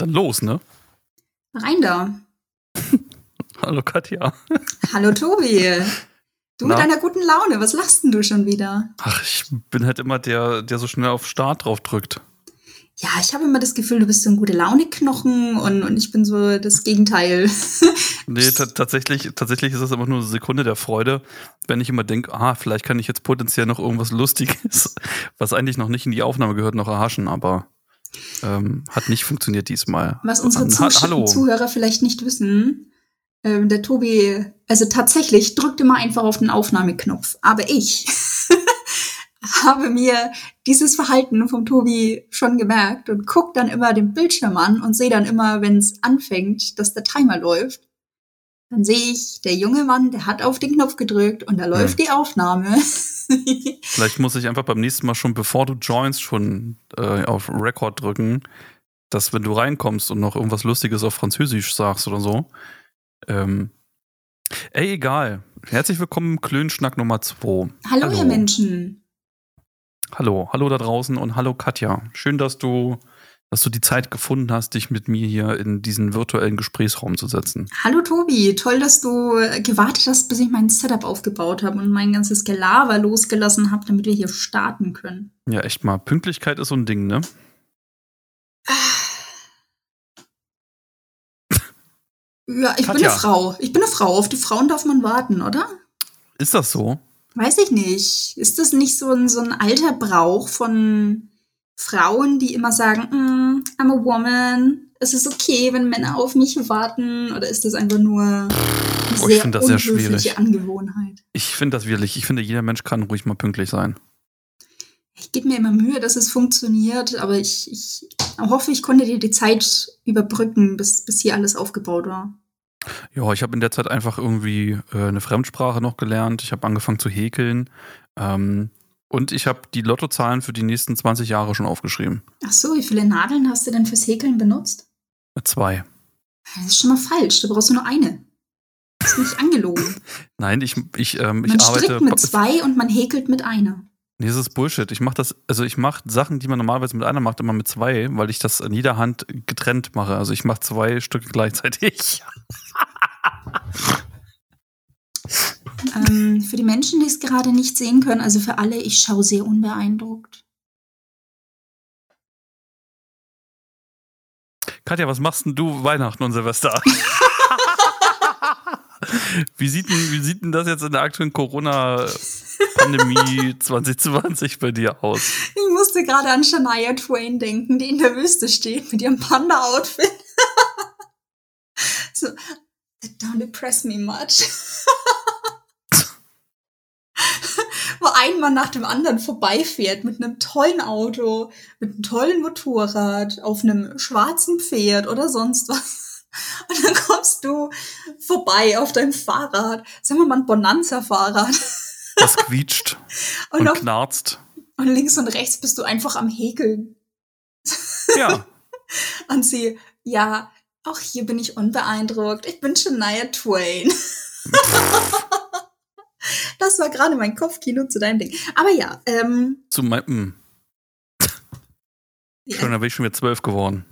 dann los, ne? Rein da. Hallo Katja. Hallo Tobi. Du Na? mit deiner guten Laune, was lachst denn du schon wieder? Ach, ich bin halt immer der, der so schnell auf Start drauf drückt. Ja, ich habe immer das Gefühl, du bist so ein gute Laune-Knochen und, und ich bin so das Gegenteil. nee, tatsächlich, tatsächlich ist das immer nur eine Sekunde der Freude, wenn ich immer denke, ah, vielleicht kann ich jetzt potenziell noch irgendwas Lustiges, was eigentlich noch nicht in die Aufnahme gehört, noch erhaschen, aber ähm, hat nicht funktioniert diesmal. Was unsere ha Hallo. Zuhörer vielleicht nicht wissen, ähm, der Tobi, also tatsächlich drückt immer einfach auf den Aufnahmeknopf. Aber ich habe mir dieses Verhalten vom Tobi schon gemerkt und gucke dann immer den Bildschirm an und sehe dann immer, wenn es anfängt, dass der Timer läuft. Dann sehe ich, der junge Mann, der hat auf den Knopf gedrückt und da läuft hm. die Aufnahme. Vielleicht muss ich einfach beim nächsten Mal schon, bevor du joinst, schon äh, auf Record drücken, dass wenn du reinkommst und noch irgendwas Lustiges auf Französisch sagst oder so. Ähm, ey, egal. Herzlich willkommen im Klönschnack Nummer 2. Hallo, hallo, ihr Menschen. Hallo, hallo da draußen und hallo Katja. Schön, dass du, dass du die Zeit gefunden hast, dich mit mir hier in diesen virtuellen Gesprächsraum zu setzen. Hallo Tobi, toll, dass du gewartet hast, bis ich mein Setup aufgebaut habe und mein ganzes Gelaber losgelassen habe, damit wir hier starten können. Ja, echt mal. Pünktlichkeit ist so ein Ding, ne? Ja, ich Katja. bin eine Frau. Ich bin eine Frau. Auf die Frauen darf man warten, oder? Ist das so? Weiß ich nicht. Ist das nicht so ein, so ein alter Brauch von Frauen, die immer sagen, mm, I'm a woman, es ist okay, wenn Männer auf mich warten? Oder ist das einfach nur eine oh, ich das sehr schwierig. Angewohnheit? Ich finde das wirklich. Ich finde, jeder Mensch kann ruhig mal pünktlich sein. Ich gebe mir immer Mühe, dass es funktioniert, aber ich, ich hoffe, ich konnte dir die Zeit überbrücken, bis, bis hier alles aufgebaut war. Ja, ich habe in der Zeit einfach irgendwie äh, eine Fremdsprache noch gelernt. Ich habe angefangen zu häkeln. Ähm, und ich habe die Lottozahlen für die nächsten 20 Jahre schon aufgeschrieben. Ach so, wie viele Nadeln hast du denn fürs Häkeln benutzt? Zwei. Das ist schon mal falsch. Du brauchst nur eine. Das ist nicht angelogen. Nein, ich, ich, ähm, ich man arbeite. Man strickt mit zwei und man häkelt mit einer. Nee, das ist Bullshit. Ich mache das, also ich mache Sachen, die man normalerweise mit einer macht, immer mit zwei, weil ich das in jeder Hand getrennt mache. Also ich mache zwei Stücke gleichzeitig. ähm, für die Menschen, die es gerade nicht sehen können, also für alle, ich schaue sehr unbeeindruckt. Katja, was machst denn du Weihnachten und Silvester? wie, sieht denn, wie sieht denn das jetzt in der aktuellen Corona-Pandemie 2020 bei dir aus? Ich musste gerade an Shania Twain denken, die in der Wüste steht mit ihrem Panda-Outfit. so, that don't impress me much. Wo ein Mann nach dem anderen vorbeifährt mit einem tollen Auto, mit einem tollen Motorrad, auf einem schwarzen Pferd oder sonst was. Und dann kommst du vorbei auf deinem Fahrrad. Sagen wir mal ein Bonanza-Fahrrad. Das quietscht und, und auf, knarzt. Und links und rechts bist du einfach am Häkeln. Ja. und sie, ja, auch hier bin ich unbeeindruckt. Ich bin Shania Twain. das war gerade mein Kopfkino zu deinem Ding. Aber ja, ähm. Zu meinem. Ja. Schon, da bin ich schon wieder zwölf geworden.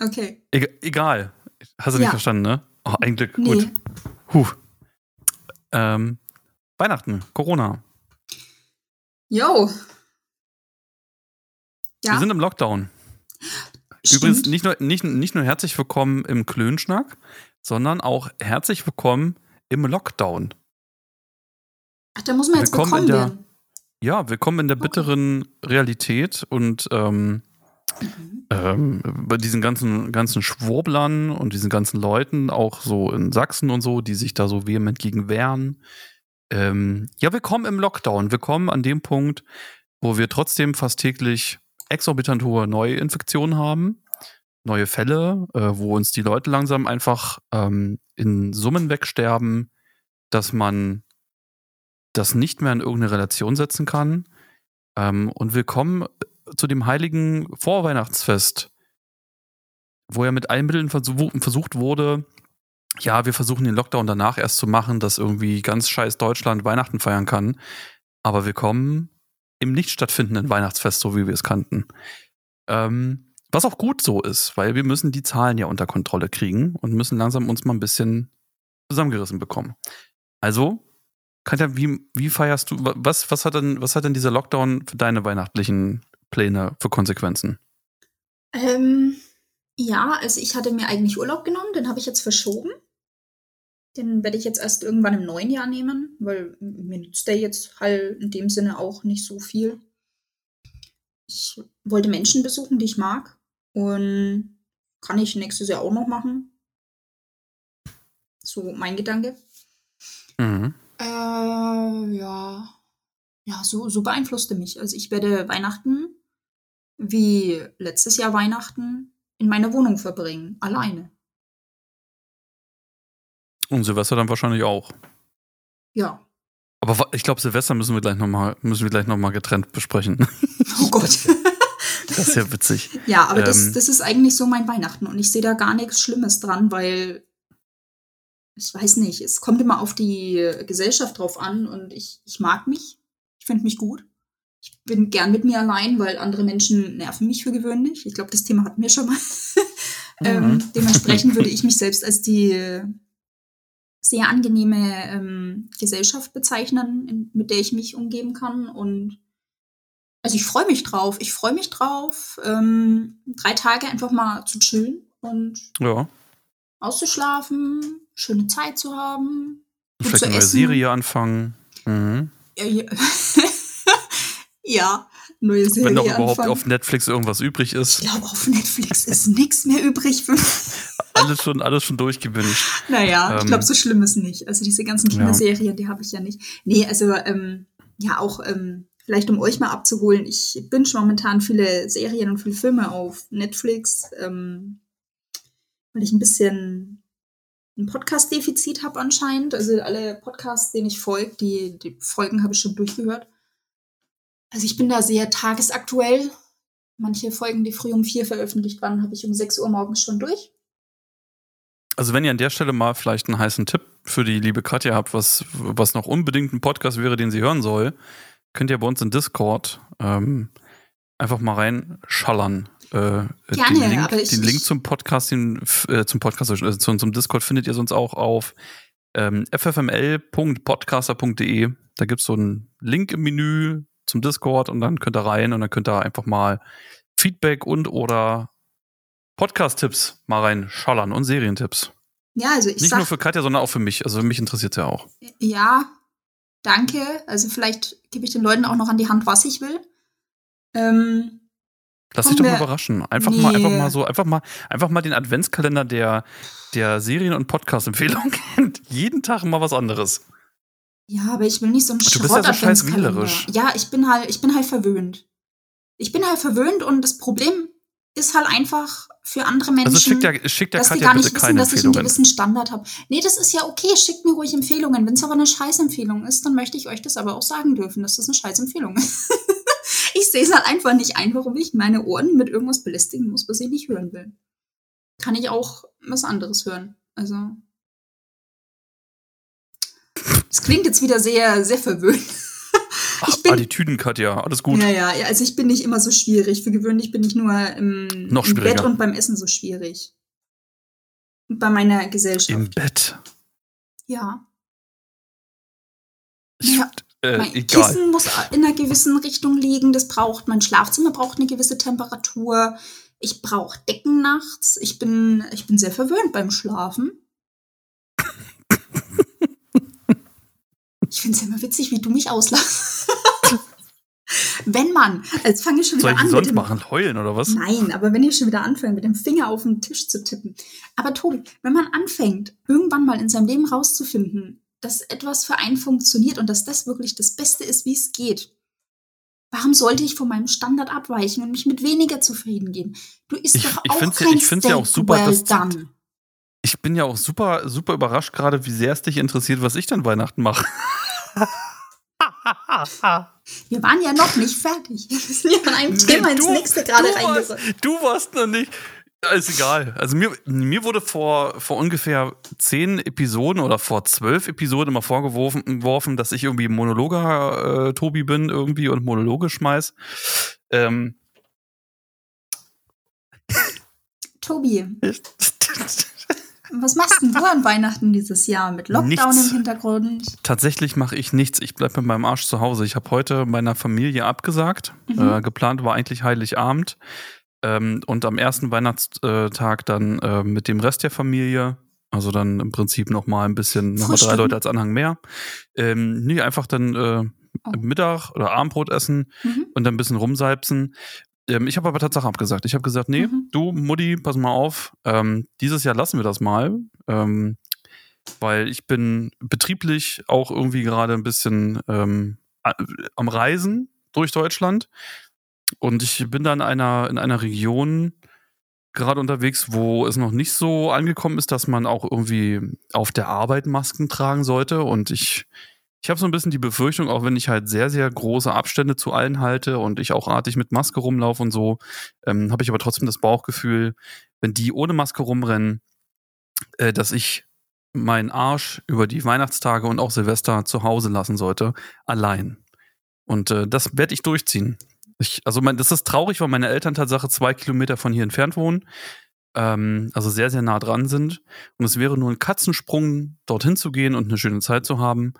Okay. E egal. Hast du ja. nicht verstanden, ne? Oh, ein Glück. Nee. Gut. Huh. Ähm, Weihnachten, Corona. Yo. Ja. Wir sind im Lockdown. Stimmt. Übrigens nicht nur, nicht, nicht nur herzlich willkommen im Klönschnack, sondern auch herzlich willkommen im Lockdown. Ach, da muss man jetzt willkommen, willkommen in der, Ja, willkommen in der bitteren okay. Realität und ähm, Mhm. Ähm, bei diesen ganzen, ganzen Schwurblern und diesen ganzen Leuten, auch so in Sachsen und so, die sich da so vehement gegen wehren. Ähm, ja, willkommen im Lockdown. Willkommen an dem Punkt, wo wir trotzdem fast täglich exorbitant hohe Neuinfektionen haben, neue Fälle, äh, wo uns die Leute langsam einfach ähm, in Summen wegsterben, dass man das nicht mehr in irgendeine Relation setzen kann. Ähm, und willkommen zu dem heiligen Vorweihnachtsfest, wo ja mit allen Mitteln versucht wurde, ja, wir versuchen den Lockdown danach erst zu machen, dass irgendwie ganz scheiß Deutschland Weihnachten feiern kann. Aber wir kommen im nicht stattfindenden Weihnachtsfest, so wie wir es kannten. Ähm, was auch gut so ist, weil wir müssen die Zahlen ja unter Kontrolle kriegen und müssen langsam uns mal ein bisschen zusammengerissen bekommen. Also, Katja, wie, wie feierst du, was, was, hat denn, was hat denn dieser Lockdown für deine weihnachtlichen Pläne für Konsequenzen? Ähm, ja, also ich hatte mir eigentlich Urlaub genommen, den habe ich jetzt verschoben. Den werde ich jetzt erst irgendwann im neuen Jahr nehmen, weil mir nützt der jetzt halt in dem Sinne auch nicht so viel. Ich wollte Menschen besuchen, die ich mag. Und kann ich nächstes Jahr auch noch machen. So mein Gedanke. Mhm. Äh, ja. Ja, so, so beeinflusste mich. Also ich werde Weihnachten wie letztes Jahr Weihnachten in meiner Wohnung verbringen, alleine. Und Silvester dann wahrscheinlich auch. Ja. Aber ich glaube, Silvester müssen wir gleich nochmal noch, getrennt besprechen. Oh Gott. das ist ja witzig. Ja, aber ähm, das, das ist eigentlich so mein Weihnachten und ich sehe da gar nichts Schlimmes dran, weil ich weiß nicht, es kommt immer auf die Gesellschaft drauf an und ich, ich mag mich. Ich finde mich gut. Ich bin gern mit mir allein, weil andere Menschen nerven mich für gewöhnlich. Ich glaube, das Thema hatten wir schon mal. ähm, mhm. dementsprechend würde ich mich selbst als die sehr angenehme ähm, Gesellschaft bezeichnen, in, mit der ich mich umgeben kann. Und also ich freue mich drauf. Ich freue mich drauf, ähm, drei Tage einfach mal zu chillen und ja. auszuschlafen, schöne Zeit zu haben. Vielleicht eine neue Serie anfangen. Mhm. Ja, ja. ja, neue Serie. Wenn noch überhaupt anfangen. auf Netflix irgendwas übrig ist. Ich glaube, auf Netflix ist nichts mehr übrig für alles schon, alles schon durchgewünscht. Naja, ähm, ich glaube, so schlimm ist nicht. Also diese ganzen Kinderserien, ja. die habe ich ja nicht. Nee, also ähm, ja, auch ähm, vielleicht um euch mal abzuholen, ich bin schon momentan viele Serien und viele Filme auf Netflix, ähm, weil ich ein bisschen ein Podcast-Defizit habe anscheinend. Also alle Podcasts, denen ich folge, die, die Folgen habe ich schon durchgehört. Also ich bin da sehr tagesaktuell. Manche Folgen, die früh um vier veröffentlicht waren, habe ich um sechs Uhr morgens schon durch. Also wenn ihr an der Stelle mal vielleicht einen heißen Tipp für die liebe Katja habt, was, was noch unbedingt ein Podcast wäre, den sie hören soll, könnt ihr bei uns in Discord ähm, einfach mal reinschallern. Äh, Gerne, den, Link, ich, den Link zum Podcast, den, äh, zum Podcast, also zum, zum Discord findet ihr sonst auch auf ähm, ffml.podcaster.de. Da gibt es so einen Link im Menü zum Discord und dann könnt ihr rein und dann könnt ihr einfach mal Feedback und oder Podcast-Tipps mal reinschallern und Serientipps. Ja, also ich Nicht sag, nur für Katja, sondern auch für mich. Also mich interessiert es ja auch. Ja, danke. Also vielleicht gebe ich den Leuten auch noch an die Hand, was ich will. Ähm, Lass dich doch mal überraschen. Einfach nee. mal, einfach mal so, einfach mal, einfach mal den Adventskalender der, der Serien- und Podcast-Empfehlungen kennt. Jeden Tag mal was anderes. Ja, aber ich will nicht so ein Du bist ja so scheiß wählerisch. Ja, ich bin halt, ich bin halt verwöhnt. Ich bin halt verwöhnt und das Problem ist halt einfach für andere Menschen, also schickt ja, schickt ja dass die gar nicht wissen, dass ich einen gewissen Standard habe. Nee, das ist ja okay, schickt mir ruhig Empfehlungen. Wenn es aber eine Scheißempfehlung ist, dann möchte ich euch das aber auch sagen dürfen, dass das eine Scheißempfehlung ist. ich sehe es halt einfach nicht ein, warum ich meine Ohren mit irgendwas belästigen muss, was ich nicht hören will. Kann ich auch was anderes hören. Also. Das klingt jetzt wieder sehr, sehr verwöhnt. Ich bin, Attitüden, Katja, alles gut. Ja, ja, also ich bin nicht immer so schwierig. Für gewöhnlich bin ich nur im, Noch im Bett und beim Essen so schwierig. bei meiner Gesellschaft. Im Bett? Ja. Ich, ja, äh, mein egal. Kissen muss in einer gewissen Richtung liegen. Das braucht, mein Schlafzimmer braucht eine gewisse Temperatur. Ich brauche Decken nachts. Ich bin, ich bin sehr verwöhnt beim Schlafen. Ich finde es ja immer witzig, wie du mich auslachst. wenn man, jetzt fange ich schon wieder Soll ich an. sonst dem, machen? Heulen oder was? Nein, aber wenn ich schon wieder anfange, mit dem Finger auf den Tisch zu tippen. Aber Tobi, wenn man anfängt, irgendwann mal in seinem Leben rauszufinden, dass etwas für einen funktioniert und dass das wirklich das Beste ist, wie es geht, warum sollte ich von meinem Standard abweichen und mich mit weniger zufrieden geben? Du isst ich, doch ich auch find's, kein Ich finde es ja auch super, well dass done. ich bin ja auch super, super überrascht gerade, wie sehr es dich interessiert, was ich dann Weihnachten mache. Wir waren ja noch nicht fertig. Wir sind ja von einem Thema ins nächste gerade reingerückt. Du warst noch nicht. Ist egal. Also mir, mir wurde vor, vor ungefähr zehn Episoden oder vor zwölf Episoden immer vorgeworfen, dass ich irgendwie Monologer äh, Tobi bin irgendwie und Monologe schmeiß. Ähm, Tobi. Was machst denn du an Weihnachten dieses Jahr mit Lockdown nichts. im Hintergrund? Tatsächlich mache ich nichts. Ich bleibe mit meinem Arsch zu Hause. Ich habe heute meiner Familie abgesagt. Mhm. Äh, geplant war eigentlich Heiligabend. Ähm, und am ersten Weihnachtstag dann äh, mit dem Rest der Familie. Also dann im Prinzip noch mal ein bisschen, noch mal drei Leute als Anhang mehr. Ähm, nee, einfach dann äh, oh. Mittag oder Abendbrot essen mhm. und dann ein bisschen rumsalbsen. Ähm, ich habe aber tatsächlich abgesagt. Ich habe gesagt, nee, mhm. du, Mutti, pass mal auf. Ähm, dieses Jahr lassen wir das mal. Ähm, weil ich bin betrieblich auch irgendwie gerade ein bisschen ähm, am Reisen durch Deutschland. Und ich bin da in einer, in einer Region gerade unterwegs, wo es noch nicht so angekommen ist, dass man auch irgendwie auf der Arbeit Masken tragen sollte. Und ich ich habe so ein bisschen die Befürchtung, auch wenn ich halt sehr, sehr große Abstände zu allen halte und ich auch artig mit Maske rumlaufe und so, ähm, habe ich aber trotzdem das Bauchgefühl, wenn die ohne Maske rumrennen, äh, dass ich meinen Arsch über die Weihnachtstage und auch Silvester zu Hause lassen sollte, allein. Und äh, das werde ich durchziehen. Ich, also mein, das ist traurig, weil meine Eltern Tatsache zwei Kilometer von hier entfernt wohnen ähm, also sehr, sehr nah dran sind. Und es wäre nur ein Katzensprung, dorthin zu gehen und eine schöne Zeit zu haben.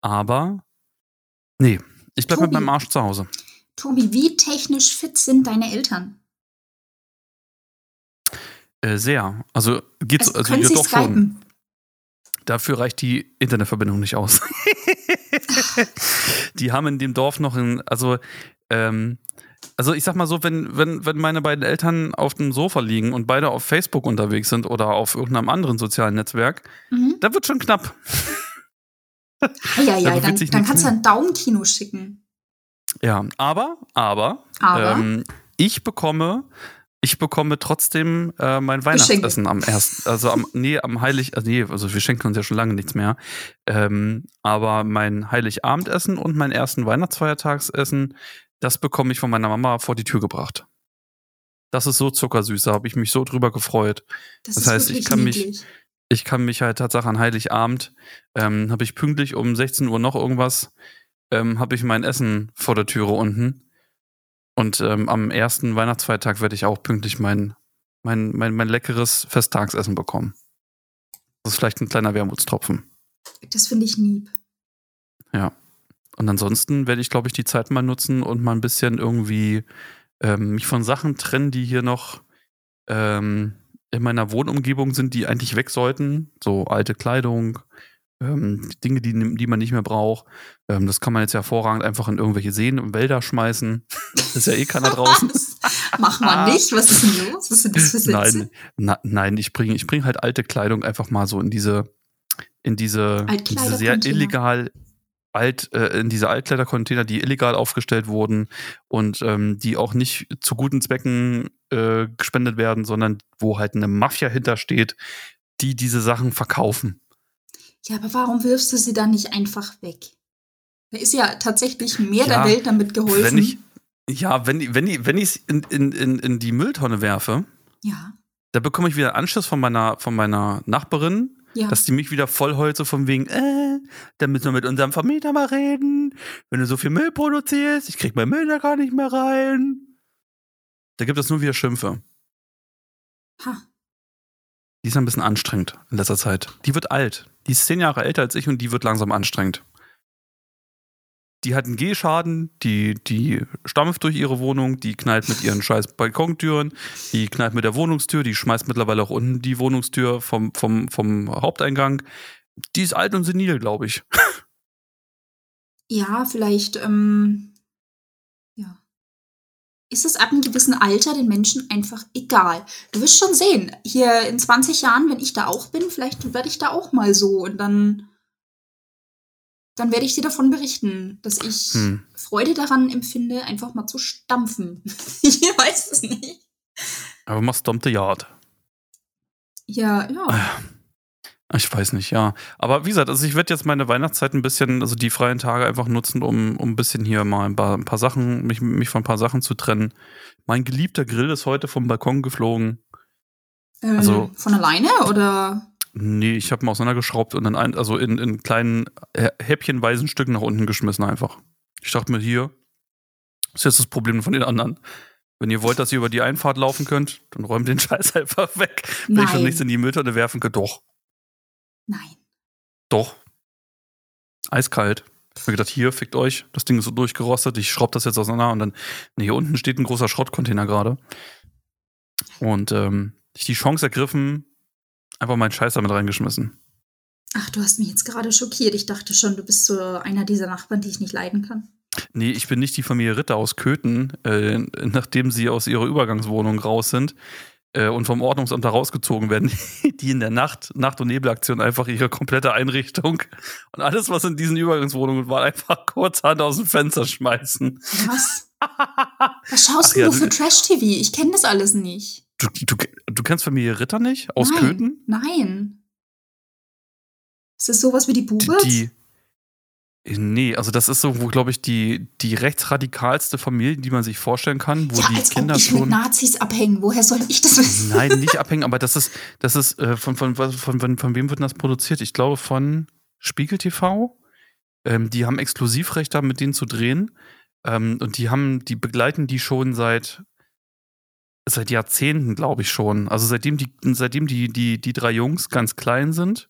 Aber nee, ich bleibe mit meinem Arsch zu Hause. Tobi, wie technisch fit sind deine Eltern? Äh, sehr. Also geht's also, also ja, doch skypen? schon. Dafür reicht die Internetverbindung nicht aus. die haben in dem Dorf noch ein, also ähm, also ich sag mal so, wenn, wenn, wenn meine beiden Eltern auf dem Sofa liegen und beide auf Facebook unterwegs sind oder auf irgendeinem anderen sozialen Netzwerk, mhm. da wird schon knapp. Ja, ja, dann, dann kannst du ein Daumenkino schicken. Ja, aber, aber, aber? Ähm, ich bekomme, ich bekomme trotzdem äh, mein Weihnachtsessen am ersten, also am, nee, am Heilig, also nee, also wir schenken uns ja schon lange nichts mehr. Ähm, aber mein Heiligabendessen und mein ersten Weihnachtsfeiertagsessen, das bekomme ich von meiner Mama vor die Tür gebracht. Das ist so zuckersüß, da habe ich mich so drüber gefreut. Das, das heißt, ich kann niedlich. mich, ich kann mich halt tatsächlich an Heiligabend, ähm, habe ich pünktlich um 16 Uhr noch irgendwas, ähm, habe ich mein Essen vor der Türe unten. Und ähm, am ersten Weihnachtsfeiertag werde ich auch pünktlich mein, mein, mein, mein leckeres Festtagsessen bekommen. Das ist vielleicht ein kleiner Wermutstropfen. Das finde ich lieb. Ja. Und ansonsten werde ich, glaube ich, die Zeit mal nutzen und mal ein bisschen irgendwie ähm, mich von Sachen trennen, die hier noch ähm, in meiner Wohnumgebung sind, die eigentlich weg sollten. So alte Kleidung, ähm, Dinge, die, die man nicht mehr braucht. Ähm, das kann man jetzt hervorragend einfach in irgendwelche Seen und Wälder schmeißen. Das ist ja eh keiner draußen. Mach mal nicht. Was ist denn los? Was sind das für Sätze? Nein, na, nein ich bringe ich bring halt alte Kleidung einfach mal so in diese, in diese, in diese sehr illegal Alt, äh, in diese Altkleidercontainer, die illegal aufgestellt wurden und ähm, die auch nicht zu guten Zwecken äh, gespendet werden, sondern wo halt eine Mafia hintersteht, die diese Sachen verkaufen. Ja, aber warum wirfst du sie dann nicht einfach weg? Da ist ja tatsächlich mehr ja, der Welt damit geholfen. Wenn ich, ja, wenn, wenn, ich, wenn ich es in, in, in, in die Mülltonne werfe, ja. da bekomme ich wieder Anschluss von meiner, von meiner Nachbarin, ja. Dass die mich wieder voll so von wegen, äh, da müssen wir mit unserem Vermieter mal reden. Wenn du so viel Müll produzierst, ich krieg mein Müll da gar nicht mehr rein. Da gibt es nur wieder Schimpfe. Ha. Die ist ein bisschen anstrengend in letzter Zeit. Die wird alt. Die ist zehn Jahre älter als ich und die wird langsam anstrengend die hat einen Gehschaden, die, die stampft durch ihre Wohnung, die knallt mit ihren scheiß Balkontüren, die knallt mit der Wohnungstür, die schmeißt mittlerweile auch unten die Wohnungstür vom, vom, vom Haupteingang. Die ist alt und senil, glaube ich. Ja, vielleicht, ähm, ja. Ist es ab einem gewissen Alter den Menschen einfach egal? Du wirst schon sehen, hier in 20 Jahren, wenn ich da auch bin, vielleicht werde ich da auch mal so und dann dann werde ich dir davon berichten, dass ich hm. Freude daran empfinde, einfach mal zu stampfen. ich weiß es nicht. Aber machst dumpte Yard. Ja, ja. Ah, ich weiß nicht, ja. Aber wie gesagt, also ich werde jetzt meine Weihnachtszeit ein bisschen, also die freien Tage einfach nutzen, um, um ein bisschen hier mal ein paar, ein paar Sachen, mich, mich von ein paar Sachen zu trennen. Mein geliebter Grill ist heute vom Balkon geflogen. Ähm, also von alleine oder? Nee, ich habe ihn auseinandergeschraubt und dann ein, also in, in kleinen häppchenweisen Stücken nach unten geschmissen einfach. Ich dachte mir, hier ist jetzt das Problem von den anderen. Wenn ihr wollt, dass ihr über die Einfahrt laufen könnt, dann räumt den Scheiß einfach weg. Wenn ich schon nichts in die Mülltonne werfen könnt, doch. Nein. Doch. Eiskalt. Ich hab mir gedacht, hier, fickt euch. Das Ding ist so durchgerostet. Ich schraub das jetzt auseinander und dann, nee, hier unten steht ein großer Schrottcontainer gerade. Und ähm, ich die Chance ergriffen, einfach meinen Scheiß damit reingeschmissen. Ach, du hast mich jetzt gerade schockiert. Ich dachte schon, du bist so einer dieser Nachbarn, die ich nicht leiden kann. Nee, ich bin nicht die Familie Ritter aus Köthen, äh, nachdem sie aus ihrer Übergangswohnung raus sind äh, und vom Ordnungsamt da rausgezogen werden, die in der Nacht, Nacht- und Nebelaktion einfach ihre komplette Einrichtung und alles, was in diesen Übergangswohnungen war, einfach kurzhand aus dem Fenster schmeißen. Was? Was schaust Ach, du ja, für Trash-TV? Ich kenne das alles nicht. Du, du, du kennst Familie Ritter nicht? Aus nein, Köthen? Nein. Ist das sowas wie die Buberts? Die, Nee, also das ist so, wo, glaube ich, die, die rechtsradikalste Familie, die man sich vorstellen kann, wo ja, die als Kinder ob ich schon. Mit Nazis abhängen. Woher soll ich das wissen? Nein, nicht abhängen, aber das ist, das ist, äh, von, von, von, von, von wem wird das produziert? Ich glaube von Spiegel TV. Ähm, die haben Exklusivrecht da, mit denen zu drehen. Ähm, und die haben, die begleiten die schon seit seit Jahrzehnten, glaube ich schon. Also seitdem die, seitdem die, die, die drei Jungs ganz klein sind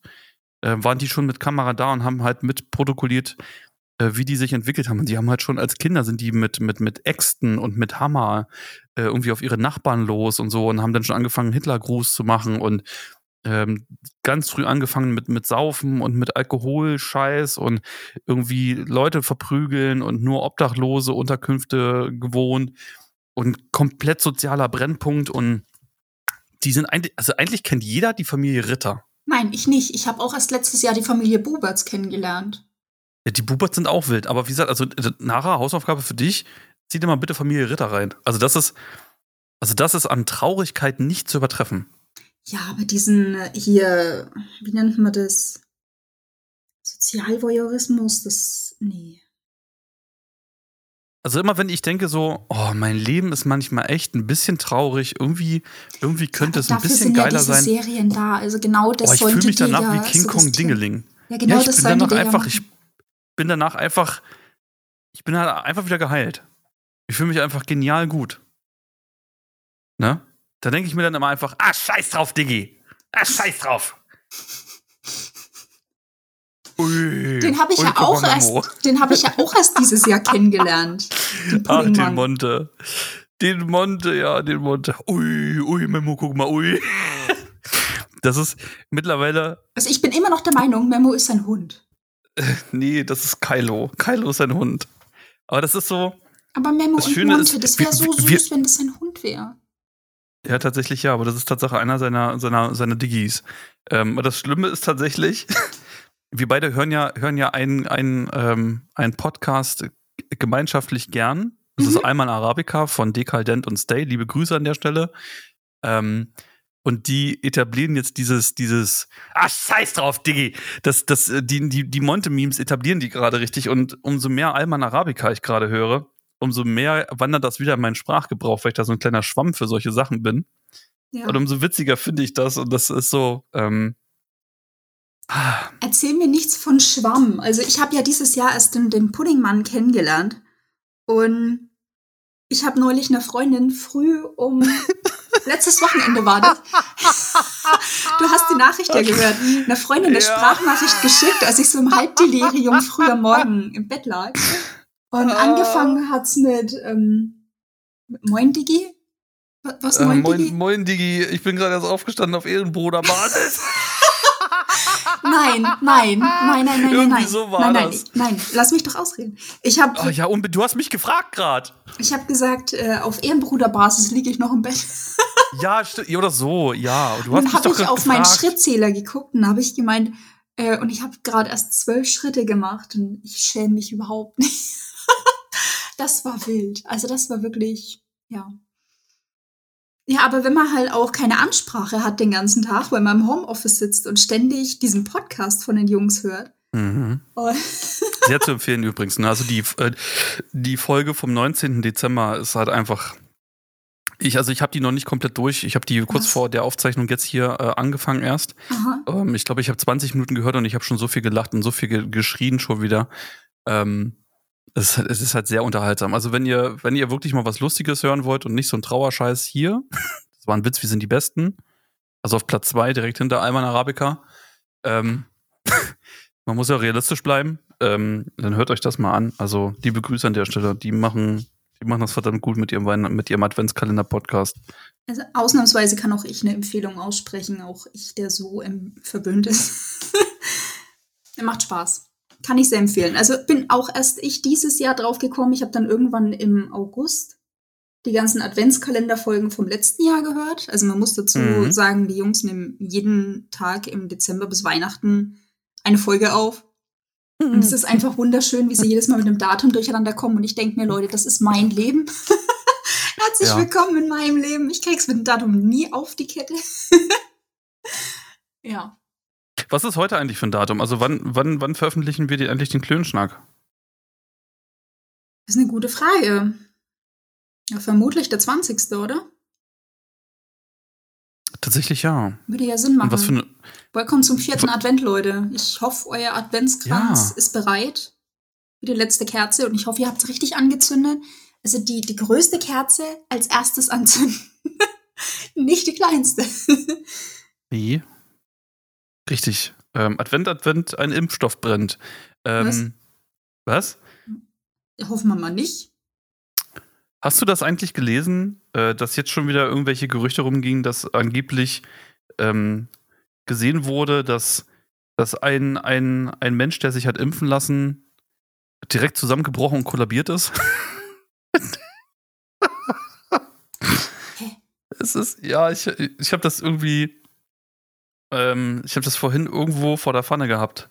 äh, waren die schon mit Kamera da und haben halt mitprotokolliert, äh, wie die sich entwickelt haben. Und die haben halt schon als Kinder sind die mit, mit, mit Äxten und mit Hammer äh, irgendwie auf ihre Nachbarn los und so und haben dann schon angefangen, Hitlergruß zu machen und ähm, ganz früh angefangen mit, mit Saufen und mit Alkoholscheiß und irgendwie Leute verprügeln und nur obdachlose Unterkünfte gewohnt und komplett sozialer Brennpunkt und die sind eigentlich, also eigentlich kennt jeder die Familie Ritter. Nein, ich nicht. Ich habe auch erst letztes Jahr die Familie Buberts kennengelernt. Ja, die Buberts sind auch wild, aber wie gesagt, also äh, nachher Hausaufgabe für dich, zieh dir mal bitte Familie Ritter rein. Also das ist, also das ist an Traurigkeit nicht zu übertreffen. Ja, aber diesen äh, hier, wie nennt man das? Sozialvoyeurismus, das, nee. Also immer wenn ich denke so, oh, mein Leben ist manchmal echt ein bisschen traurig, irgendwie, irgendwie könnte ja, es ein bisschen geiler ja diese sein. Serien da, also genau das oh, ich fühle mich danach ja wie King Kong Dingeling. Ja, genau ja, ich das bin danach einfach, ich bin danach einfach, ich bin halt einfach wieder geheilt. Ich fühle mich einfach genial gut. Ne? Da denke ich mir dann immer einfach, ah, scheiß drauf, Diggi. Ah, scheiß drauf. Ui, den habe ich ja auch erst, den habe ich ja auch erst dieses Jahr kennengelernt. Den Ach, den Monte. Den Monte, ja, den Monte. Ui, ui, Memo, guck mal, ui. Das ist mittlerweile. Also ich bin immer noch der Meinung, Memo ist ein Hund. nee, das ist Kylo. Kylo ist ein Hund. Aber das ist so. Aber Memo und Schöne Monte, ist, das wäre so süß, wir, wenn das ein Hund wäre. Ja, tatsächlich ja, aber das ist Tatsache einer seiner, seiner, seiner Diggis. Ähm, das Schlimme ist tatsächlich, wir beide hören ja, hören ja einen, einen, ähm, einen Podcast gemeinschaftlich gern. Das mhm. ist einmal Arabica von Dekaldent und Stay. Liebe Grüße an der Stelle. Ähm, und die etablieren jetzt dieses, dieses, ah, scheiß drauf, Diggi. Das, das, äh, die, die, die Monte-Memes etablieren die gerade richtig. Und umso mehr Alman Arabica ich gerade höre, umso mehr wandert das wieder in meinen Sprachgebrauch, weil ich da so ein kleiner Schwamm für solche Sachen bin. Ja. Und umso witziger finde ich das. Und das ist so, ähm, Erzähl mir nichts von Schwamm. Also ich habe ja dieses Jahr erst den, den Puddingmann kennengelernt. Und ich habe neulich eine Freundin früh um letztes Wochenende war das. Du hast die Nachricht ja gehört. Eine Freundin eine ja. Sprachnachricht geschickt, als ich so im Halbdelirium früher Morgen im Bett lag. Und ah. angefangen hat's mit ähm, Moin Digi. Was Moin, äh, moin Digi? Moin Digi, ich bin gerade erst aufgestanden auf Ehrenbruderbasis. Nein, nein, nein, nein, nein, Irgendwie nein. so war nein, nein, das. nein, lass mich doch ausreden. Ich habe oh, ja, und du hast mich gefragt gerade. Ich habe gesagt, äh, auf Ehrenbruderbasis liege ich noch im Bett. ja, oder so, ja. Und du hast dann habe ich auf gefragt. meinen Schrittzähler geguckt und habe ich gemeint, äh, und ich habe gerade erst zwölf Schritte gemacht und ich schäme mich überhaupt nicht. das war wild. Also das war wirklich, ja. Ja, aber wenn man halt auch keine Ansprache hat den ganzen Tag, weil man im Homeoffice sitzt und ständig diesen Podcast von den Jungs hört. Mhm. Oh. Sehr zu empfehlen übrigens. Ne? Also die, äh, die Folge vom 19. Dezember ist halt einfach. Ich, also ich habe die noch nicht komplett durch. Ich habe die kurz Was? vor der Aufzeichnung jetzt hier äh, angefangen erst. Ähm, ich glaube, ich habe 20 Minuten gehört und ich habe schon so viel gelacht und so viel ge geschrien schon wieder. Ähm, Es ist, halt, es ist halt sehr unterhaltsam. Also wenn ihr, wenn ihr wirklich mal was Lustiges hören wollt und nicht so ein Trauerscheiß hier, das war ein Witz, wir sind die Besten. Also auf Platz zwei direkt hinter Alman Arabica. Ähm, man muss ja realistisch bleiben. Ähm, dann hört euch das mal an. Also liebe Grüße an der Stelle. Die machen, die machen das verdammt gut mit ihrem, mit ihrem Adventskalender-Podcast. Also ausnahmsweise kann auch ich eine Empfehlung aussprechen. Auch ich, der so im verwöhnt ist. er macht Spaß. Kann ich sehr empfehlen. Also bin auch erst ich dieses Jahr drauf gekommen. Ich habe dann irgendwann im August die ganzen Adventskalenderfolgen vom letzten Jahr gehört. Also man muss dazu mhm. sagen, die Jungs nehmen jeden Tag im Dezember bis Weihnachten eine Folge auf. Mhm. Und es ist einfach wunderschön, wie sie jedes Mal mit einem Datum durcheinander kommen. Und ich denke mir, Leute, das ist mein Leben. Herzlich ja. willkommen in meinem Leben. Ich krieg's mit dem Datum nie auf die Kette. ja. Was ist heute eigentlich für ein Datum? Also wann, wann, wann veröffentlichen wir die, endlich den Klönschnack? Das ist eine gute Frage. Ja, vermutlich der 20. oder? Tatsächlich ja. Würde ja Sinn machen. Und was für eine Willkommen zum vierten Advent, Leute. Ich hoffe, euer Adventskranz ja. ist bereit für die letzte Kerze und ich hoffe, ihr habt es richtig angezündet. Also die, die größte Kerze als erstes anzünden. Nicht die kleinste. Wie? Richtig. Ähm, Advent, Advent, ein Impfstoff brennt. Ähm, was? was? Hoffen wir mal nicht. Hast du das eigentlich gelesen, äh, dass jetzt schon wieder irgendwelche Gerüchte rumgingen, dass angeblich ähm, gesehen wurde, dass, dass ein, ein, ein Mensch, der sich hat impfen lassen, direkt zusammengebrochen und kollabiert ist? es ist, ja, ich, ich habe das irgendwie, ähm, ich habe das vorhin irgendwo vor der Pfanne gehabt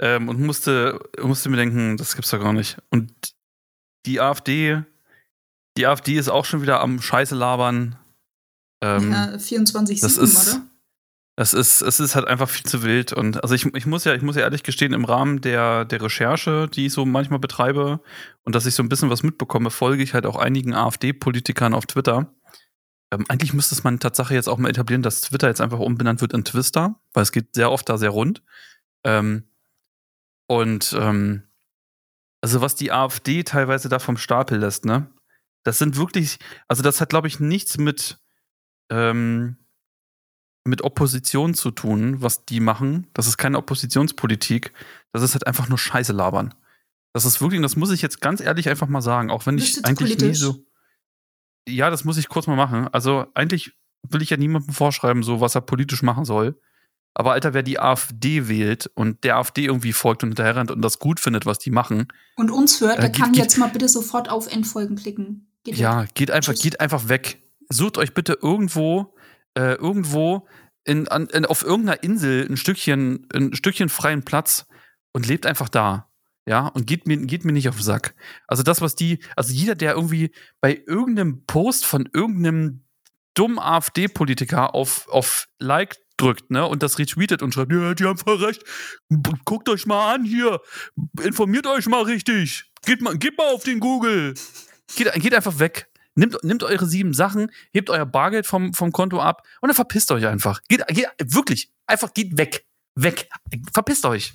ähm, und musste, musste mir denken, das gibt's doch gar nicht. Und die AfD die AfD ist auch schon wieder am Scheiße labern. Ähm, ja, 24-7, oder? Es ist, es ist halt einfach viel zu wild. Und also ich, ich muss ja, ich muss ja ehrlich gestehen, im Rahmen der, der Recherche, die ich so manchmal betreibe und dass ich so ein bisschen was mitbekomme, folge ich halt auch einigen AfD-Politikern auf Twitter. Ähm, eigentlich müsste es man Tatsache jetzt auch mal etablieren, dass Twitter jetzt einfach umbenannt wird in Twister, weil es geht sehr oft da sehr rund. Ähm, und ähm, also was die AfD teilweise da vom Stapel lässt, ne? Das sind wirklich, also das hat, glaube ich, nichts mit, ähm, mit Opposition zu tun, was die machen. Das ist keine Oppositionspolitik. Das ist halt einfach nur Scheiße labern. Das ist wirklich, das muss ich jetzt ganz ehrlich einfach mal sagen, auch wenn ich eigentlich nie so. Ja, das muss ich kurz mal machen. Also eigentlich will ich ja niemandem vorschreiben, so was er politisch machen soll. Aber Alter, wer die AfD wählt und der AfD irgendwie folgt und hinterher rennt und das gut findet, was die machen. Und uns hört, der äh, kann geht, jetzt mal bitte sofort auf Endfolgen klicken. Geht ja, weg. geht einfach, Tschüss. geht einfach weg. Sucht euch bitte irgendwo, äh, irgendwo in, an, in, auf irgendeiner Insel ein Stückchen, ein Stückchen freien Platz und lebt einfach da. Ja, und geht mir, geht mir nicht auf den Sack. Also das, was die, also jeder, der irgendwie bei irgendeinem Post von irgendeinem dummen AfD-Politiker auf, auf Like drückt, ne, und das retweetet und schreibt, ja, die haben voll recht, guckt euch mal an hier, informiert euch mal richtig, geht mal, geht mal auf den Google. Geht, geht einfach weg. Nimmt, nimmt eure sieben Sachen, hebt euer Bargeld vom, vom Konto ab und dann verpisst euch einfach. Geht, geht wirklich, einfach geht weg. Weg. Verpisst euch.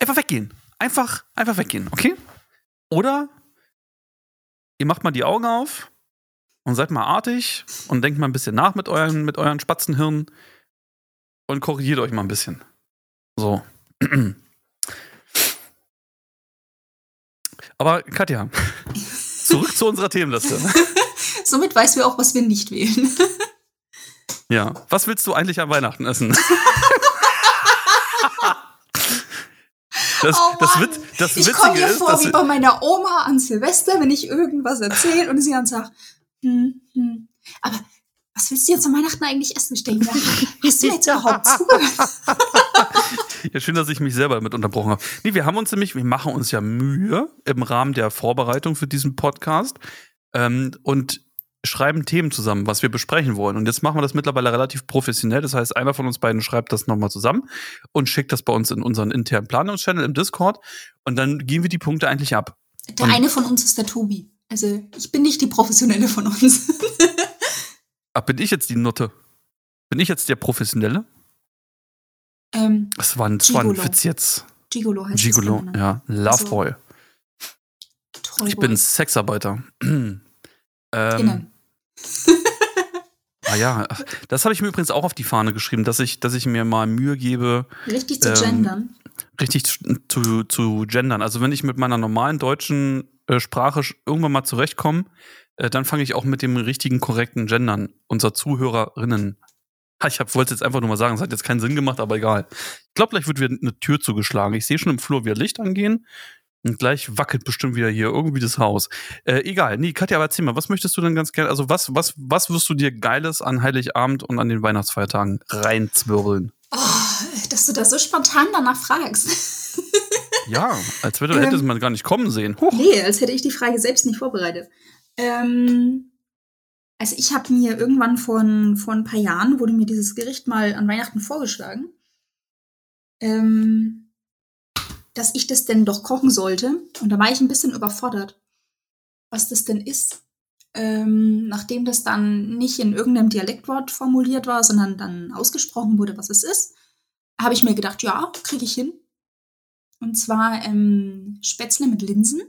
Einfach weggehen. Einfach, einfach weggehen, okay? Oder ihr macht mal die Augen auf und seid mal artig und denkt mal ein bisschen nach mit euren, mit euren Spatzenhirn und korrigiert euch mal ein bisschen. So. Aber Katja, zurück zu unserer Themenliste. Somit weißt du auch, was wir nicht wählen. ja. Was willst du eigentlich an Weihnachten essen? Das, oh das, Witz, das ich komme mir vor wie bei meiner Oma an Silvester, wenn ich irgendwas erzähle und sie dann sagt, hm, hm. aber was willst du jetzt an Weihnachten eigentlich essen? Ich denke, hast du jetzt überhaupt zugehört? ja, schön, dass ich mich selber damit unterbrochen habe. Nee, wir haben uns nämlich, wir machen uns ja Mühe im Rahmen der Vorbereitung für diesen Podcast ähm, und schreiben Themen zusammen, was wir besprechen wollen. Und jetzt machen wir das mittlerweile relativ professionell. Das heißt, einer von uns beiden schreibt das nochmal zusammen und schickt das bei uns in unseren internen Planungschannel im Discord. Und dann gehen wir die Punkte eigentlich ab. Der und eine von uns ist der Tobi. Also ich bin nicht die Professionelle von uns. Ach, bin ich jetzt die Nutte? Bin ich jetzt der Professionelle? Ähm, das war ein, das war ein Witz jetzt. Gigolo heißt Gigolo, das. Gigolo, ja. Loveboy. Also, ich bin Sexarbeiter. ähm, Innen. ah ja, das habe ich mir übrigens auch auf die Fahne geschrieben, dass ich, dass ich mir mal Mühe gebe. Richtig zu ähm, gendern. Richtig zu, zu gendern. Also wenn ich mit meiner normalen deutschen äh, Sprache irgendwann mal zurechtkomme, äh, dann fange ich auch mit dem richtigen, korrekten Gendern unserer Zuhörerinnen ich wollte jetzt einfach nur mal sagen, es hat jetzt keinen Sinn gemacht, aber egal. Ich glaube, gleich wird wieder eine Tür zugeschlagen. Ich sehe schon im Flur wieder Licht angehen. Und gleich wackelt bestimmt wieder hier irgendwie das Haus. Äh, egal. Nee, Katja, aber erzähl mal, was möchtest du denn ganz gerne, also was, was, was wirst du dir Geiles an Heiligabend und an den Weihnachtsfeiertagen reinzwirbeln? Oh, dass du das so spontan danach fragst. ja, als würde, ähm, hätte man gar nicht kommen sehen. Huch. Nee, als hätte ich die Frage selbst nicht vorbereitet. Ähm, also ich habe mir irgendwann vor ein, vor ein paar Jahren, wurde mir dieses Gericht mal an Weihnachten vorgeschlagen, ähm, dass ich das denn doch kochen sollte. Und da war ich ein bisschen überfordert, was das denn ist. Ähm, nachdem das dann nicht in irgendeinem Dialektwort formuliert war, sondern dann ausgesprochen wurde, was es ist, habe ich mir gedacht, ja, kriege ich hin. Und zwar ähm, Spätzle mit Linsen.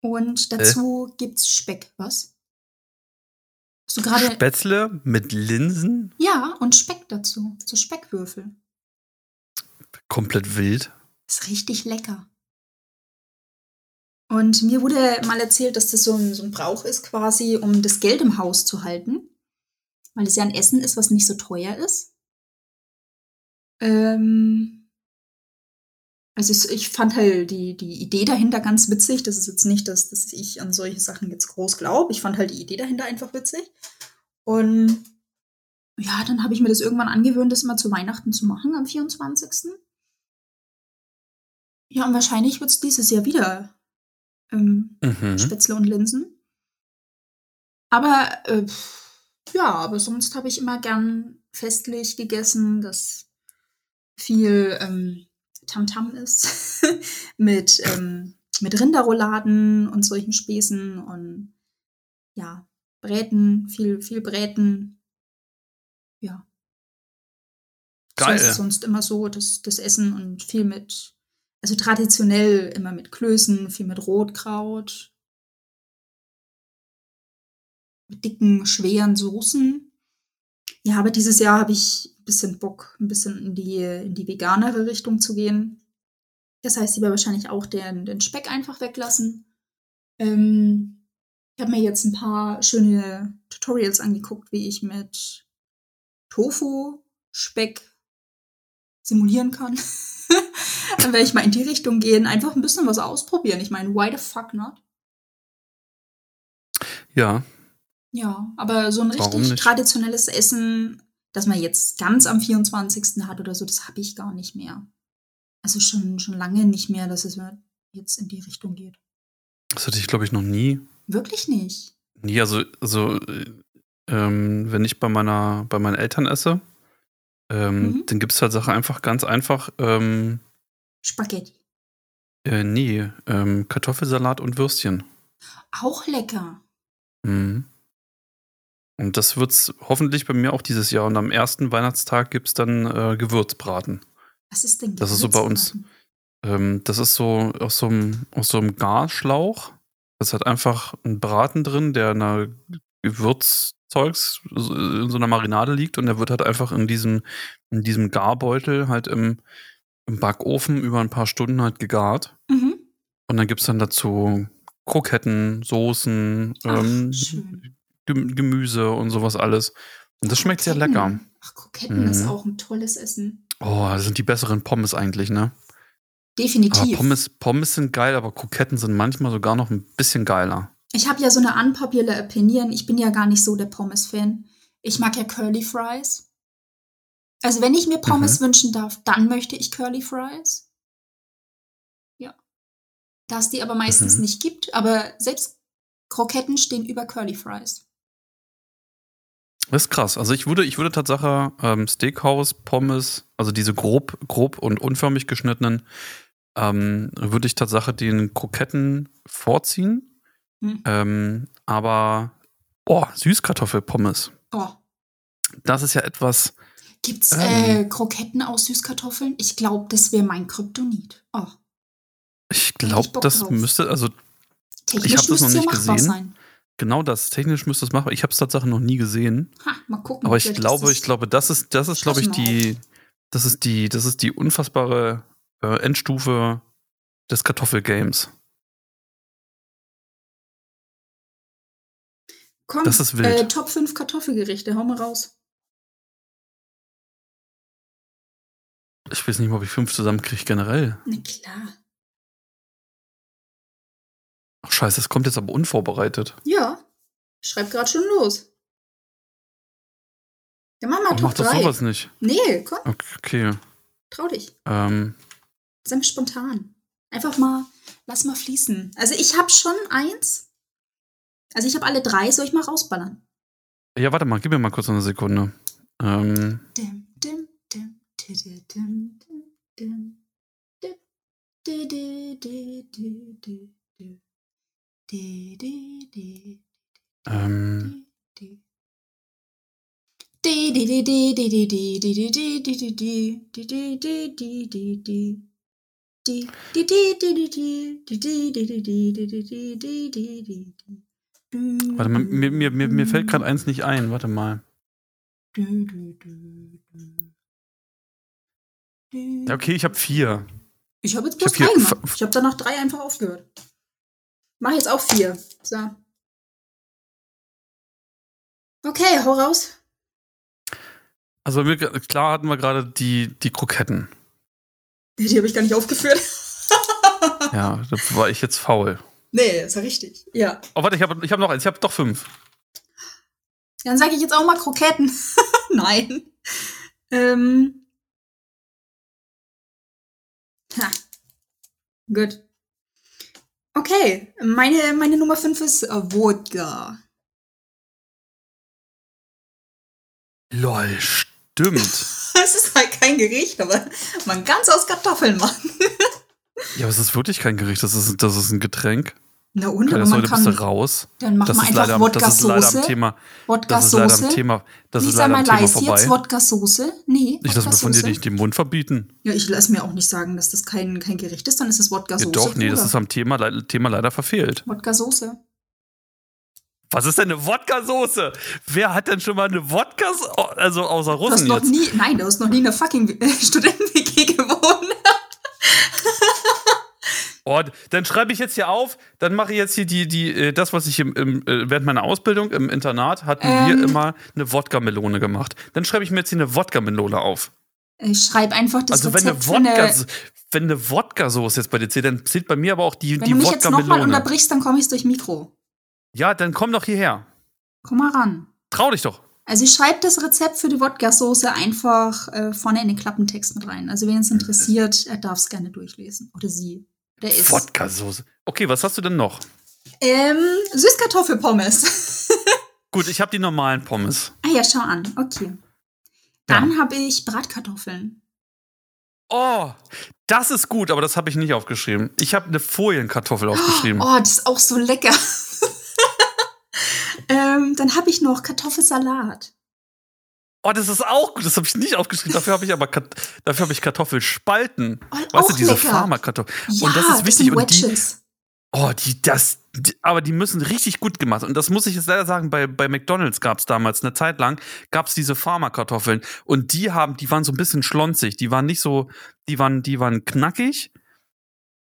Und dazu äh? gibt's Speck, was? So gerade Spätzle mit Linsen? Ja, und Speck dazu. So Speckwürfel. Komplett wild. Ist richtig lecker. Und mir wurde mal erzählt, dass das so ein, so ein Brauch ist, quasi, um das Geld im Haus zu halten. Weil es ja ein Essen ist, was nicht so teuer ist. Ähm, also ich, ich, fand halt die, die Idee dahinter ganz witzig. Das ist jetzt nicht, dass, dass ich an solche Sachen jetzt groß glaube. Ich fand halt die Idee dahinter einfach witzig. Und ja, dann habe ich mir das irgendwann angewöhnt, das immer zu Weihnachten zu machen am 24. Ja, und wahrscheinlich wird es dieses Jahr wieder ähm, mhm. Spätzle und Linsen. Aber äh, ja, aber sonst habe ich immer gern festlich gegessen, dass viel ähm, Tamtam ist, mit, ähm, mit Rinderrouladen und solchen Späßen und ja, Bräten, viel, viel Bräten. Ja. Geil. So ist sonst immer so, das, das Essen und viel mit, also traditionell immer mit Klößen, viel mit Rotkraut, mit dicken, schweren Soßen. Ja, aber dieses Jahr habe ich bisschen Bock, ein bisschen in die, in die veganere Richtung zu gehen. Das heißt, ich werde wahrscheinlich auch den, den Speck einfach weglassen. Ähm, ich habe mir jetzt ein paar schöne Tutorials angeguckt, wie ich mit Tofu Speck simulieren kann. Dann werde ich mal in die Richtung gehen, einfach ein bisschen was ausprobieren. Ich meine, why the fuck not? Ja. Ja, aber so ein richtig traditionelles Essen dass man jetzt ganz am 24. hat oder so, das habe ich gar nicht mehr. Also schon, schon lange nicht mehr, dass es jetzt in die Richtung geht. Das hatte ich, glaube ich, noch nie. Wirklich nicht? Nie, also, also ähm, wenn ich bei meiner, bei meinen Eltern esse, ähm, mhm. dann gibt es halt Sachen einfach ganz einfach. Ähm, Spaghetti. Äh, nee, ähm, Kartoffelsalat und Würstchen. Auch lecker. Mhm. Und das wird es hoffentlich bei mir auch dieses Jahr. Und am ersten Weihnachtstag gibt es dann äh, Gewürzbraten. Was ist denn Gewürzbraten? Das ist so bei uns. Ähm, das ist so aus so einem, aus so einem Garschlauch. Das hat einfach einen Braten drin, der in einer Gewürzzeugs, in so einer Marinade liegt. Und der wird halt einfach in diesem, in diesem Garbeutel halt im, im Backofen über ein paar Stunden halt gegart. Mhm. Und dann gibt es dann dazu Kroketten, Soßen, Ach, ähm. Gemüse und sowas alles. Und das schmeckt sehr lecker. Ach, Kroketten mhm. ist auch ein tolles Essen. Oh, das sind die besseren Pommes eigentlich, ne? Definitiv. Aber Pommes, Pommes sind geil, aber Kroketten sind manchmal sogar noch ein bisschen geiler. Ich habe ja so eine unpopular Opinion. Ich bin ja gar nicht so der Pommes-Fan. Ich mag ja Curly Fries. Also wenn ich mir Pommes mhm. wünschen darf, dann möchte ich Curly Fries. Ja. Da es die aber meistens mhm. nicht gibt. Aber selbst Kroketten stehen über Curly Fries. Das ist krass. Also ich würde, ich würde Tatsache ähm, Steakhouse, Pommes, also diese grob, grob und unförmig geschnittenen, ähm, würde ich Tatsache den Kroketten vorziehen. Hm. Ähm, aber, oh, Süßkartoffelpommes. Oh. Das ist ja etwas, Gibt's äh, Kroketten aus Süßkartoffeln? Ich glaube, das wäre mein Kryptonit. Oh. Ich glaube, das drauf. müsste, also Technisch ich habe das noch nicht gesehen. Sein. Genau das. Technisch müsste es machbar. Ich habe es tatsächlich noch nie gesehen. Ha, mal gucken. Aber ich glaube, ich glaube, das ist, das ist, glaube ich, die, das ist die, das ist die unfassbare äh, Endstufe des Kartoffelgames. Komm, das ist wild. Äh, Top 5 Kartoffelgerichte, hau mal raus. Ich weiß nicht mal, ob ich fünf zusammenkriege generell. Na klar. Ach scheiße, das kommt jetzt aber unvorbereitet. Ja, ich schreib gerade schon los. Ja, mach mal Top Mach doch sowas nicht. Nee, komm. Okay. Trau dich. Ähm. Sei mal spontan. Einfach mal, lass mal fließen. Also ich habe schon eins. Also ich habe alle drei, soll ich mal rausballern? Ja, warte mal, gib mir mal kurz eine Sekunde. Ähm. Dim, dim, dim, dim, dim, dim, ähm. Warte mal, mir, mir, mir, mir fällt gerade eins nicht ein. Warte mal. Ja, okay, ich habe vier. Ich habe jetzt bloß drei gemacht. Ich habe danach drei einfach aufgehört. Mach jetzt auch vier. So. Okay, hau raus. Also klar hatten wir gerade die, die Kroketten. Die habe ich gar nicht aufgeführt. ja, da war ich jetzt faul. Nee, ist ja richtig. Ja. Oh, warte, ich habe ich hab noch eins. Ich habe doch fünf. Dann sage ich jetzt auch mal Kroketten. Nein. Ähm. Ha. Gut. Okay, meine, meine Nummer 5 ist äh, Wodka. Lol, stimmt. Es ist halt kein Gericht, aber man kann es aus Kartoffeln machen. ja, aber es ist wirklich kein Gericht, das ist, das ist ein Getränk. Na und, man kann, bist du raus. Dann machen wir einfach Wodka-Soße. Wodka-Soße. Das ist leider am Thema. Das ist leider am Thema vorbei. jetzt Wodka-Soße? Nee, Ich lasse mir von dir nicht den Mund verbieten. Ja, ich lasse mir auch nicht sagen, dass das kein, kein Gericht ist, dann ist es Wodka-Soße. Ja, doch, nee, das ist am Thema, Thema leider verfehlt. Wodka-Soße. Was ist denn eine Wodka-Soße? Wer hat denn schon mal eine Wodka, also außer Russen du hast noch jetzt? Nie, nein, du hast noch nie in einer fucking Studenten-WG gewohnt. Oh, dann schreibe ich jetzt hier auf, dann mache ich jetzt hier die, die, äh, das, was ich im, im, äh, während meiner Ausbildung im Internat hatten ähm, wir immer eine Wodka-Melone gemacht. Dann schreibe ich mir jetzt hier eine Wodka-Melone auf. Ich schreibe einfach das Also wenn eine Wodka, eine, wenn eine Wodka-Soße jetzt bei dir zählt, dann zählt bei mir aber auch die, wenn die Wodka-Melone. Wenn du mich jetzt nochmal unterbrichst, dann komme ich durch Mikro. Ja, dann komm doch hierher. Komm mal ran. Trau dich doch. Also ich schreibe das Rezept für die Wodka-Soße einfach äh, vorne in den Klappentext mit rein. Also wen es interessiert, er darf es gerne durchlesen. Oder sie. Der ist. Wodka-Soße. Okay, was hast du denn noch? Ähm, Süßkartoffelpommes. Gut, ich habe die normalen Pommes. Ah ja, schau an. Okay. Dann ja. habe ich Bratkartoffeln. Oh, das ist gut, aber das habe ich nicht aufgeschrieben. Ich habe eine Folienkartoffel aufgeschrieben. Oh, das ist auch so lecker. ähm, dann habe ich noch Kartoffelsalat. Oh, das ist auch gut. Das habe ich nicht aufgeschrieben. Dafür habe ich aber dafür habe ich Kartoffelspalten. Oh, weißt du, diese Pharmakartoffeln. Ja, und das ist wichtig. Das und die, oh, die, das, die, aber die müssen richtig gut gemacht. Und das muss ich jetzt leider sagen, bei, bei McDonalds gab es damals eine Zeit lang, gab es diese Pharmakartoffeln. Und die haben, die waren so ein bisschen schlonzig. Die waren nicht so, die waren, die waren knackig.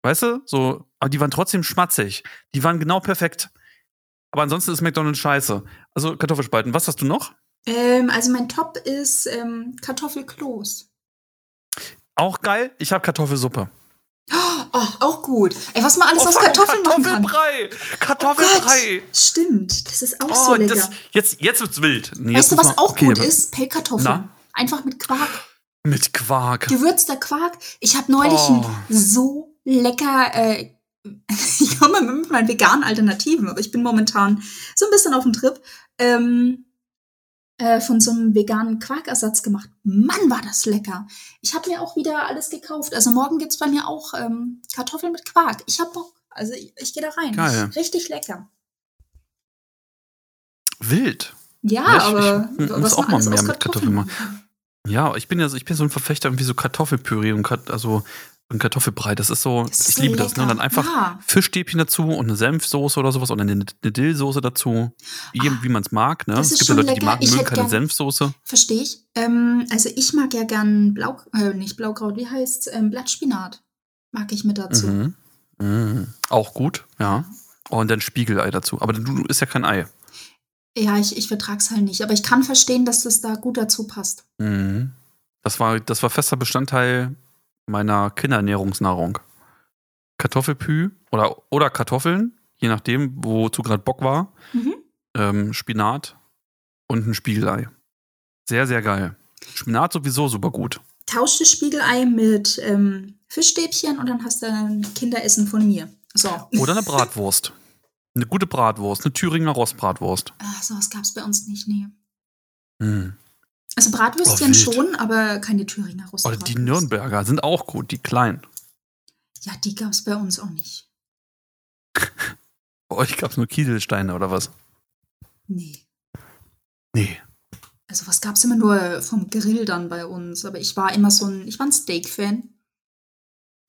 Weißt du? So, aber die waren trotzdem schmatzig. Die waren genau perfekt. Aber ansonsten ist McDonalds scheiße. Also Kartoffelspalten. Was hast du noch? Ähm, also mein Top ist ähm, Kartoffelkloß. Auch geil. Ich habe Kartoffelsuppe. Oh, auch gut. Ey, was man alles oh, aus Kartoffeln machen kann. Kartoffelbrei. Kartoffelbrei. Oh Stimmt, das ist auch oh, so lecker. Das, jetzt, jetzt wird's wild. Nee, weißt du, was auch okay, gut ist? Pellkartoffeln. Einfach mit Quark. Mit Quark. Gewürzter Quark. Ich habe neulich oh. so lecker. Äh, ich komme mit meinen veganen Alternativen, aber ich bin momentan so ein bisschen auf dem Trip. Ähm, äh, von so einem veganen Quarkersatz gemacht. Mann, war das lecker. Ich habe mir auch wieder alles gekauft. Also morgen gibt es bei mir auch ähm, Kartoffeln mit Quark. Ich habe Bock. Also ich, ich gehe da rein. Geil. Richtig lecker. Wild. Ja, ja ich, aber ich, ich muss auch mal mehr mit Kartoffeln machen. Ja, ich bin ja so, ich bin so ein Verfechter irgendwie so Kartoffelpüree und Kat also und Kartoffelbrei. Das ist so, Das ist ich so liebe das. Ne? Und dann lecker. einfach Ja. Fischstäbchen dazu und eine Senfsoße oder sowas oder eine, eine Dillsoße dazu. Wie, wie man es mag. Ne? Ah, Es gibt ja Leute, die lecker. mag, Ich mögen keine gern- Senfsoße. Verstehe ich. Ähm, also ich mag ja gern Blau, äh, nicht Blaukraut, wie heißt's? Ähm, Blattspinat. Mag ich mit dazu. Mhm. Mhm. Auch gut, ja. Und dann Spiegelei dazu. Aber du, du isst ja kein Ei. Ja, ich, ich vertrag's halt nicht. Aber ich kann verstehen, dass das da gut dazu passt. Mhm. Das war, das war fester Bestandteil meiner Kinderernährungsnahrung. Kartoffelpü oder, oder Kartoffeln, je nachdem, wozu gerade Bock war. Mhm. Ähm, Spinat und ein Spiegelei. Sehr, sehr geil. Spinat sowieso super gut. Tausch das Spiegelei mit ähm, Fischstäbchen und dann hast du ein Kinderessen von mir. So. Oder eine Bratwurst. Eine gute Bratwurst, eine Thüringer Rostbratwurst. Ah, sowas gab's bei uns nicht, nee. Mhm. Also Bratwürstchen Oh, schon, aber keine Thüringer Oder Rostbratwurst. die Nürnberger sind auch gut, die kleinen. Ja, die gab's bei uns auch nicht. Bei euch gab es nur Kieselsteine oder was? Nee. Nee. Also was gab's immer nur vom Grill dann bei uns. Aber ich war immer so ein, ich war ein Steak-Fan.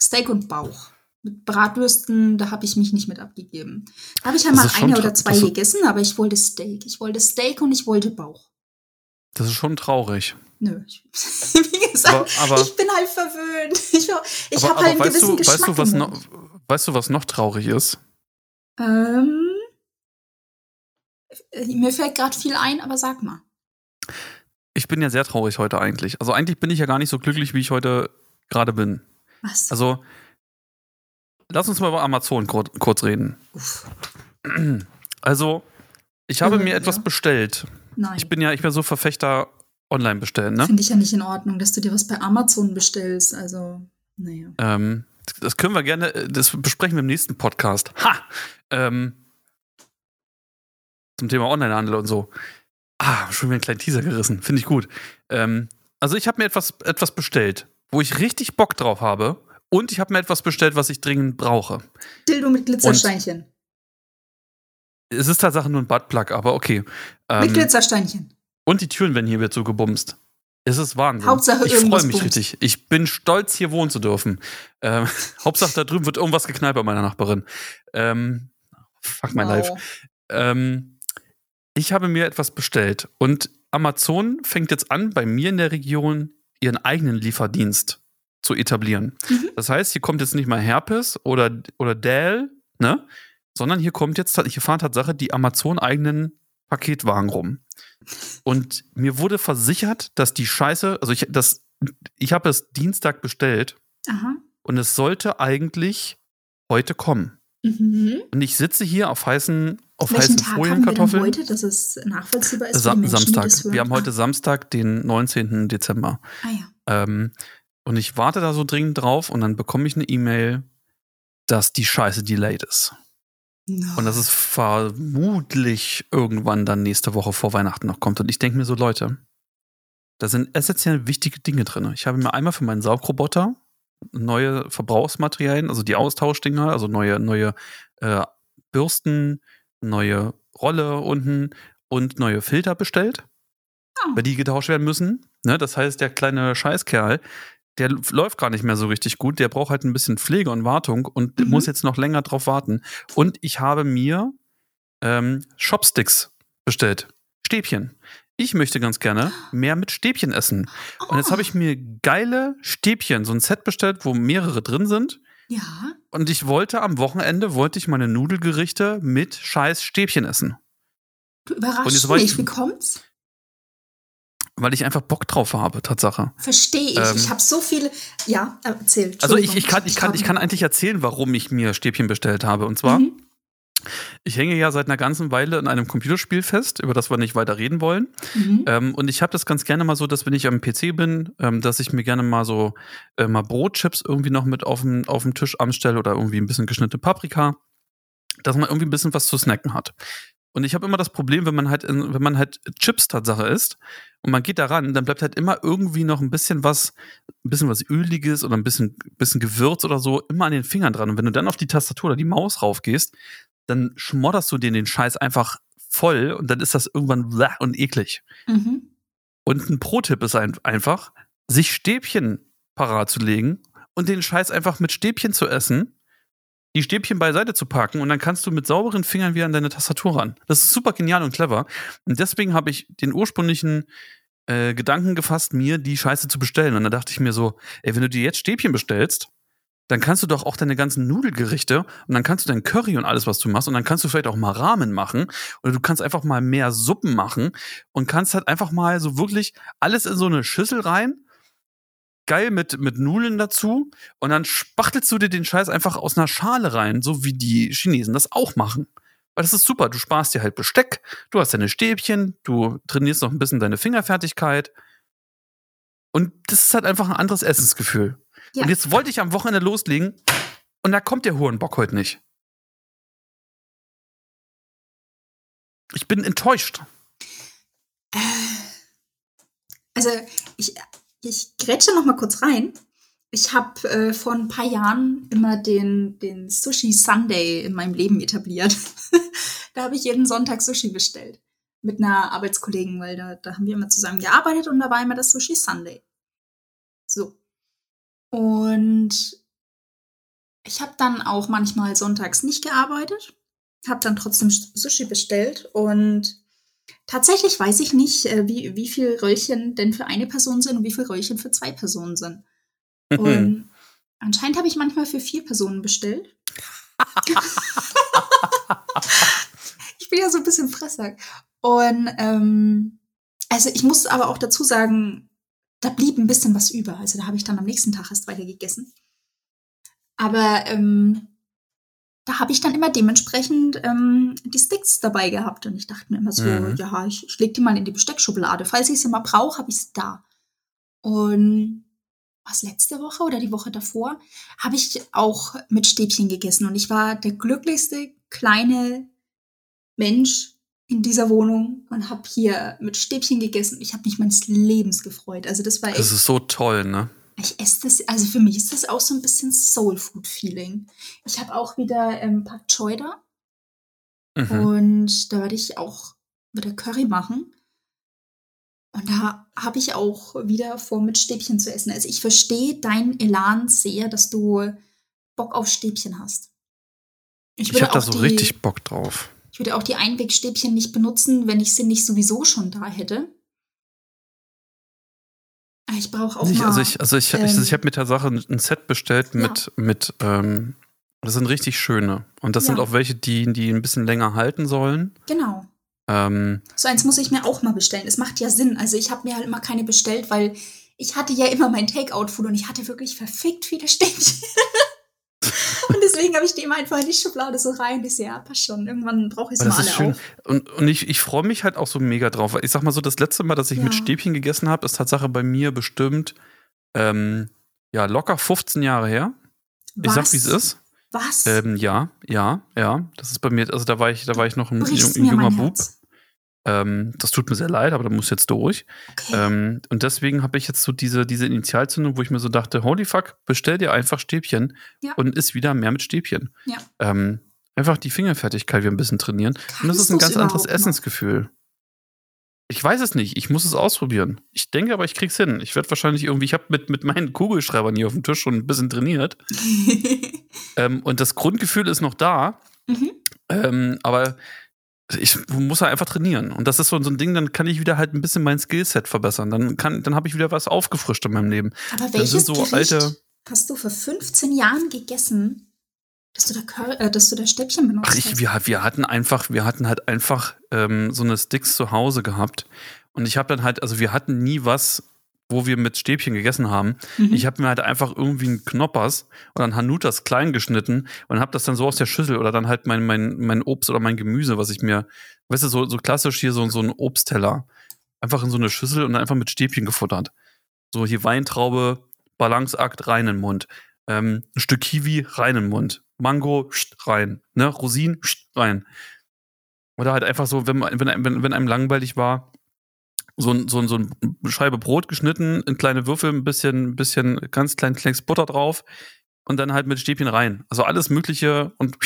Steak und Bauch. Mit Bratwürsten, da habe ich mich nicht mit abgegeben. Da habe ich halt Das mal ist schon eine oder zwei gegessen, aber ich wollte Steak. Ich wollte Steak und ich wollte Bauch. Das ist schon traurig. Nö. Ich, wie gesagt, Aber, aber, ich bin halt verwöhnt. Ich, ich habe halt einen weißt, gewissen du, Geschmack weißt, du, was noch, weißt du, was noch traurig ist? Ähm, äh, mir fällt gerade viel ein, aber sag mal. Ich bin ja sehr traurig heute eigentlich. Also eigentlich bin ich ja gar nicht so glücklich, wie ich heute gerade bin. Was? Also, lass uns mal über Amazon kur kurz reden. Uff, Also, ich habe Äh, mir etwas ja. bestellt. Nein. Ich bin ja, ich bin so Verfechter online bestellen, ne? Finde ich ja nicht in Ordnung, dass du dir was bei Amazon bestellst. Also, naja. Ähm, das können wir gerne, äh, das besprechen wir im nächsten Podcast. Ha! Ähm, zum Thema Onlinehandel und so. Ah, schon wieder einen kleinen Teaser gerissen. Finde ich gut. Ähm, also ich habe mir etwas, etwas bestellt, wo ich richtig Bock drauf habe. Und ich habe mir etwas bestellt, was ich dringend brauche. Dildo mit Glitzersteinchen. Es ist Tatsache nur ein Buttplug, aber okay. mit Ähm, Glitzersteinchen. und die Türen hier wieder so gebumst. Es ist Wahnsinn. Hauptsache ich freue mich bumst. richtig. Ich bin stolz, hier wohnen zu dürfen. Ähm, Hauptsache, da drüben wird irgendwas geknallt bei meiner Nachbarin. Ähm, fuck my life. Ähm, ich habe mir etwas bestellt und Amazon fängt jetzt an, bei mir in der Region ihren eigenen Lieferdienst zu etablieren. Mhm. Das heißt, hier kommt jetzt nicht mal Herpes oder, oder Dell, ne? Sondern hier kommt jetzt, hier fahren Tatsache die Amazon-eigenen Paketwagen rum. Und mir wurde versichert, dass die Scheiße, also ich, das, ich habe es Dienstag bestellt Aha. und es sollte eigentlich heute kommen. Mhm. Und ich sitze hier auf heißen, auf Welchen heißen Tag haben wir Folienkartoffeln. heute, dass es nachvollziehbar ist Sa Menschen, Samstag. Wir haben heute Samstag, den 19. Dezember. Ah, ah ja. Ähm, und ich warte da so dringend drauf und dann bekomme ich eine E-Mail, dass die Scheiße delayed ist. No. Und dass es vermutlich irgendwann dann nächste Woche vor Weihnachten noch kommt. Und ich denke mir so, Leute, da sind essentiell wichtige Dinge drin. Ich habe mir einmal für meinen Saugroboter neue Verbrauchsmaterialien, also die Austauschdinger, also neue, neue äh, Bürsten, neue Rolle unten und neue Filter bestellt, Oh. weil die getauscht werden müssen. Ne? Das heißt, der kleine Scheißkerl, der läuft gar nicht mehr so richtig gut. Der braucht halt ein bisschen Pflege und Wartung und Mhm. muss jetzt noch länger drauf warten. Und ich habe mir ähm, Shopsticks bestellt. Stäbchen. Ich möchte ganz gerne mehr mit Stäbchen essen. Und jetzt habe ich mir geile Stäbchen, so ein Set bestellt, wo mehrere drin sind. Ja. Und ich wollte am Wochenende, wollte ich meine Nudelgerichte mit scheiß Stäbchen essen. Du überraschst mich. Wie kommt's? Weil ich einfach Bock drauf habe, Tatsache. Verstehe ich. Ähm, ich habe so viele. Ja, erzähl. Also ich, ich, kann, ich, kann, ich kann eigentlich erzählen, warum ich mir Stäbchen bestellt habe. Und zwar, Mhm. ich hänge ja seit einer ganzen Weile in einem Computerspiel fest, über das wir nicht weiter reden wollen. Mhm. Ähm, und ich habe das ganz gerne mal so, dass wenn ich am PC bin, ähm, dass ich mir gerne mal so äh, mal Brotchips irgendwie noch mit auf dem auf dem Tisch anstelle oder irgendwie ein bisschen geschnittene Paprika, dass man irgendwie ein bisschen was zu snacken hat. Und ich habe immer das Problem, wenn man halt in, wenn man halt Chips Tatsache isst und man geht daran, dann bleibt halt immer irgendwie noch ein bisschen was, ein bisschen was öliges oder ein bisschen bisschen Gewürz oder so immer an den Fingern dran. Und wenn du dann auf die Tastatur oder die Maus raufgehst, dann schmodderst du dir den Scheiß einfach voll und dann ist das irgendwann und eklig. Mhm. Und ein Pro-Tipp ist ein, einfach, sich Stäbchen parat zu legen und den Scheiß einfach mit Stäbchen zu essen, die Stäbchen beiseite zu packen und dann kannst du mit sauberen Fingern wieder an deine Tastatur ran. Das ist super genial und clever. Und deswegen habe ich den ursprünglichen äh, Gedanken gefasst, mir die Scheiße zu bestellen. Und da dachte ich mir so, ey, wenn du dir jetzt Stäbchen bestellst, dann kannst du doch auch deine ganzen Nudelgerichte und dann kannst du dein Curry und alles, was du machst, und dann kannst du vielleicht auch mal Ramen machen oder du kannst einfach mal mehr Suppen machen und kannst halt einfach mal so wirklich alles in so eine Schüssel rein geil mit, mit Nudeln dazu und dann spachtelst du dir den Scheiß einfach aus einer Schale rein, so wie die Chinesen das auch machen. Weil das ist super, du sparst dir halt Besteck, du hast deine Stäbchen, du trainierst noch ein bisschen deine Fingerfertigkeit und das ist halt einfach ein anderes Essensgefühl. Ja. Und jetzt wollte ich am Wochenende loslegen und da kommt der hohen Bock heute nicht. Ich bin enttäuscht. Äh, also, ich, ich grätsche noch mal kurz rein. Ich habe äh, vor ein paar Jahren immer den, den Sushi Sunday in meinem Leben etabliert. da habe ich jeden Sonntag Sushi bestellt. Mit einer Arbeitskollegin, weil da, da haben wir immer zusammen gearbeitet und da war immer das Sushi Sunday. So. Und ich habe dann auch manchmal sonntags nicht gearbeitet, habe dann trotzdem Sushi bestellt und Tatsächlich weiß ich nicht, äh, wie, wie viel Röllchen denn für eine Person sind und wie viel Röllchen für zwei Personen sind. Mhm. Und anscheinend habe ich manchmal für vier Personen bestellt. ich bin ja so ein bisschen Fressack. Und ähm, also ich muss aber auch dazu sagen, da blieb ein bisschen was über. Also da habe ich dann am nächsten Tag erst weiter gegessen. Aber ähm, da habe ich dann immer dementsprechend ähm, die Sticks dabei gehabt. Und ich dachte mir immer so, mhm. ja, ich, ich lege die mal in die Besteckschublade. Falls ich sie mal brauche, habe ich sie da. Und was letzte Woche oder die Woche davor habe ich auch mit Stäbchen gegessen. Und ich war der glücklichste kleine Mensch in dieser Wohnung und habe hier mit Stäbchen gegessen. Ich habe mich meines Lebens gefreut. Also das war echt. Das ist so toll, ne? Ich esse das, also für mich ist das auch so ein bisschen Soul Food Feeling. Ich habe auch wieder ähm, Pak Choi da. Mhm. Und da werde ich auch wieder Curry machen. Und da habe ich auch wieder vor, mit Stäbchen zu essen. Also ich verstehe deinen Elan sehr, dass du Bock auf Stäbchen hast. Ich, ich habe da so die, richtig Bock drauf. Ich würde auch die Einwegstäbchen nicht benutzen, wenn ich sie nicht sowieso schon da hätte. Ah, ich brauche auch nicht, mal. Also ich, also ich, ähm, ich, ich habe mit der Sache ein Set bestellt mit, ja. mit ähm, das sind richtig schöne. Und das ja. sind auch welche, die, die ein bisschen länger halten sollen. Genau. Ähm, so eins muss ich mir auch mal bestellen. Es macht ja Sinn. Also ich habe mir halt immer keine bestellt, weil ich hatte ja immer mein Takeout-Food und ich hatte wirklich verfickt viele Stäbchen. deswegen habe ich die immer einfach in die Schublade so rein. Ich sehe, ja, passt schon. Irgendwann brauche ich es mal alle schön. auf. Und, und ich, ich freue mich halt auch so mega drauf. Ich sag mal so, das letzte Mal, dass ich ja. mit Stäbchen gegessen habe, ist Tatsache bei mir bestimmt ähm, ja, locker 15 Jahre her. Was? Ich sag, wie es ist. Was? Ähm, ja, ja, ja. Das ist bei mir, also da war ich, da war ich noch ein, ein, junger Bub. Ähm, das tut mir sehr leid, aber da muss jetzt durch. Okay. Ähm, und deswegen habe ich jetzt so diese, diese Initialzündung, wo ich mir so dachte, holy fuck, bestell dir einfach Stäbchen ja. und isst wieder mehr mit Stäbchen. Ja. Ähm, einfach die Fingerfertigkeit wieder ein bisschen trainieren. Kannst und das ist ein ganz anderes Essensgefühl. Ich weiß es nicht. Ich muss es ausprobieren. Ich denke aber, ich krieg's hin. Ich werde wahrscheinlich irgendwie, ich habe mit, mit meinen Kugelschreibern hier auf dem Tisch schon ein bisschen trainiert. ähm, und das Grundgefühl ist noch da. Mhm. Ähm, aber ich muss ja einfach trainieren. Und das ist so, so ein Ding, dann kann ich wieder halt ein bisschen mein Skillset verbessern. Dann, dann habe ich wieder was aufgefrischt in meinem Leben. Aber welches so alte hast du vor 15 Jahren gegessen, dass du da, äh, dass du da Stäbchen benutzt Ach, ich, wir, wir hatten einfach, wir hatten halt einfach ähm, so eine Sticks zu Hause gehabt. Und ich habe dann halt, also wir hatten nie was, wo wir mit Stäbchen gegessen haben. Mhm. Ich habe mir halt einfach irgendwie einen Knoppers oder einen Hanutas klein geschnitten und habe das dann so aus der Schüssel oder dann halt mein, mein, mein Obst oder mein Gemüse, was ich mir, weißt du, so, so klassisch hier so, so ein Obstteller, einfach in so eine Schüssel und dann einfach mit Stäbchen gefuttert. So hier Weintraube, Balanceakt, rein in den Mund. Ähm, ein Stück Kiwi, rein in den Mund. Mango, rein. Ne? Rosinen, rein. Oder halt einfach so, wenn, wenn, wenn, wenn einem langweilig war, so, ein, so, ein, so eine Scheibe Brot geschnitten, in kleine Würfel, ein bisschen, ein bisschen ganz klein Klecks Butter drauf und dann halt mit Stäbchen rein. Also alles Mögliche und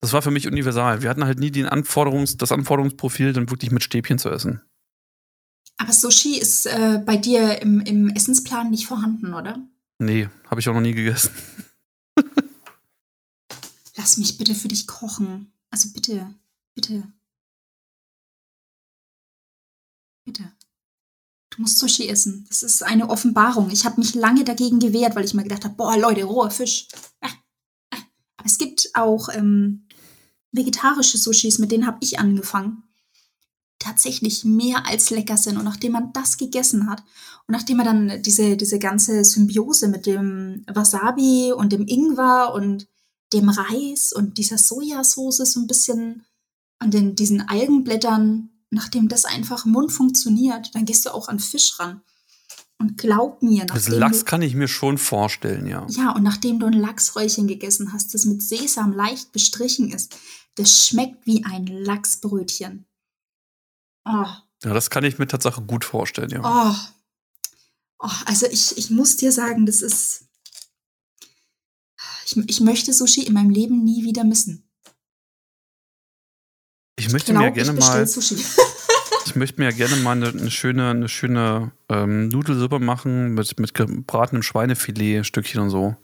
das war für mich universal. Wir hatten halt nie den Anforderungs, das Anforderungsprofil, dann wirklich mit Stäbchen zu essen. Aber Sushi ist äh, bei dir im, im Essensplan nicht vorhanden, oder? Nee, habe ich auch noch nie gegessen. Lass mich bitte für dich kochen. Also bitte, bitte. Bitte. Du musst Sushi essen. Das ist eine Offenbarung. Ich habe mich lange dagegen gewehrt, weil ich mir gedacht habe, boah, Leute, roher Fisch. Ah, ah. Aber es gibt auch ähm, vegetarische Sushis, mit denen habe ich angefangen tatsächlich mehr als lecker sind. Und nachdem man das gegessen hat und nachdem man dann diese, diese ganze Symbiose mit dem Wasabi und dem Ingwer und dem Reis und dieser Sojasauce so ein bisschen an den, diesen Algenblättern, nachdem das einfach im Mund funktioniert, dann gehst du auch an Fisch ran. Und glaub mir, das Lachs du, kann ich mir schon vorstellen, ja. Ja, und nachdem du ein Lachsräuchchen gegessen hast, das mit Sesam leicht bestrichen ist, das schmeckt wie ein Lachsbrötchen. Oh. Ja, das kann ich mir tatsächlich gut vorstellen, ja. Oh. oh also ich, ich muss dir sagen, das ist. Ich, ich möchte Sushi in meinem Leben nie wieder missen. Ich möchte ich glaub, mir gerne mal. Ich möchte mir gerne mal eine, eine schöne, eine schöne ähm, Nudelsuppe machen mit, mit gebratenem Schweinefilet, Stückchen und so.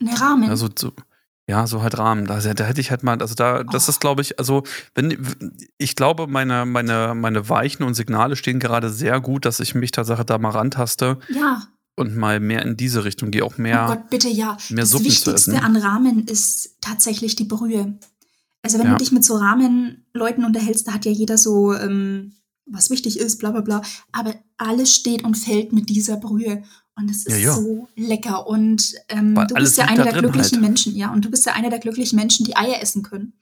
Eine Rahmen. Also so, ja, so halt Rahmen. Da, da hätte ich halt mal, also da, das oh. ist, glaube ich, also wenn ich glaube, meine, meine, meine Weichen und Signale stehen gerade sehr gut, dass ich mich tatsächlich da mal rantaste. Ja. Und mal mehr in diese Richtung gehe, auch mehr. Oh Gott, bitte ja. Mehr das Suppen Wichtigste an Rahmen ist tatsächlich die Brühe. Also wenn ja. du dich mit so Rahmen-Leuten unterhältst, da hat ja jeder so, ähm, was wichtig ist, bla bla bla. Aber alles steht und fällt mit dieser Brühe. Und es ist ja, ja. so lecker. Und ähm, du bist ja einer der glücklichen halt. Menschen, ja. Und du bist ja einer der glücklichen Menschen, die Eier essen können.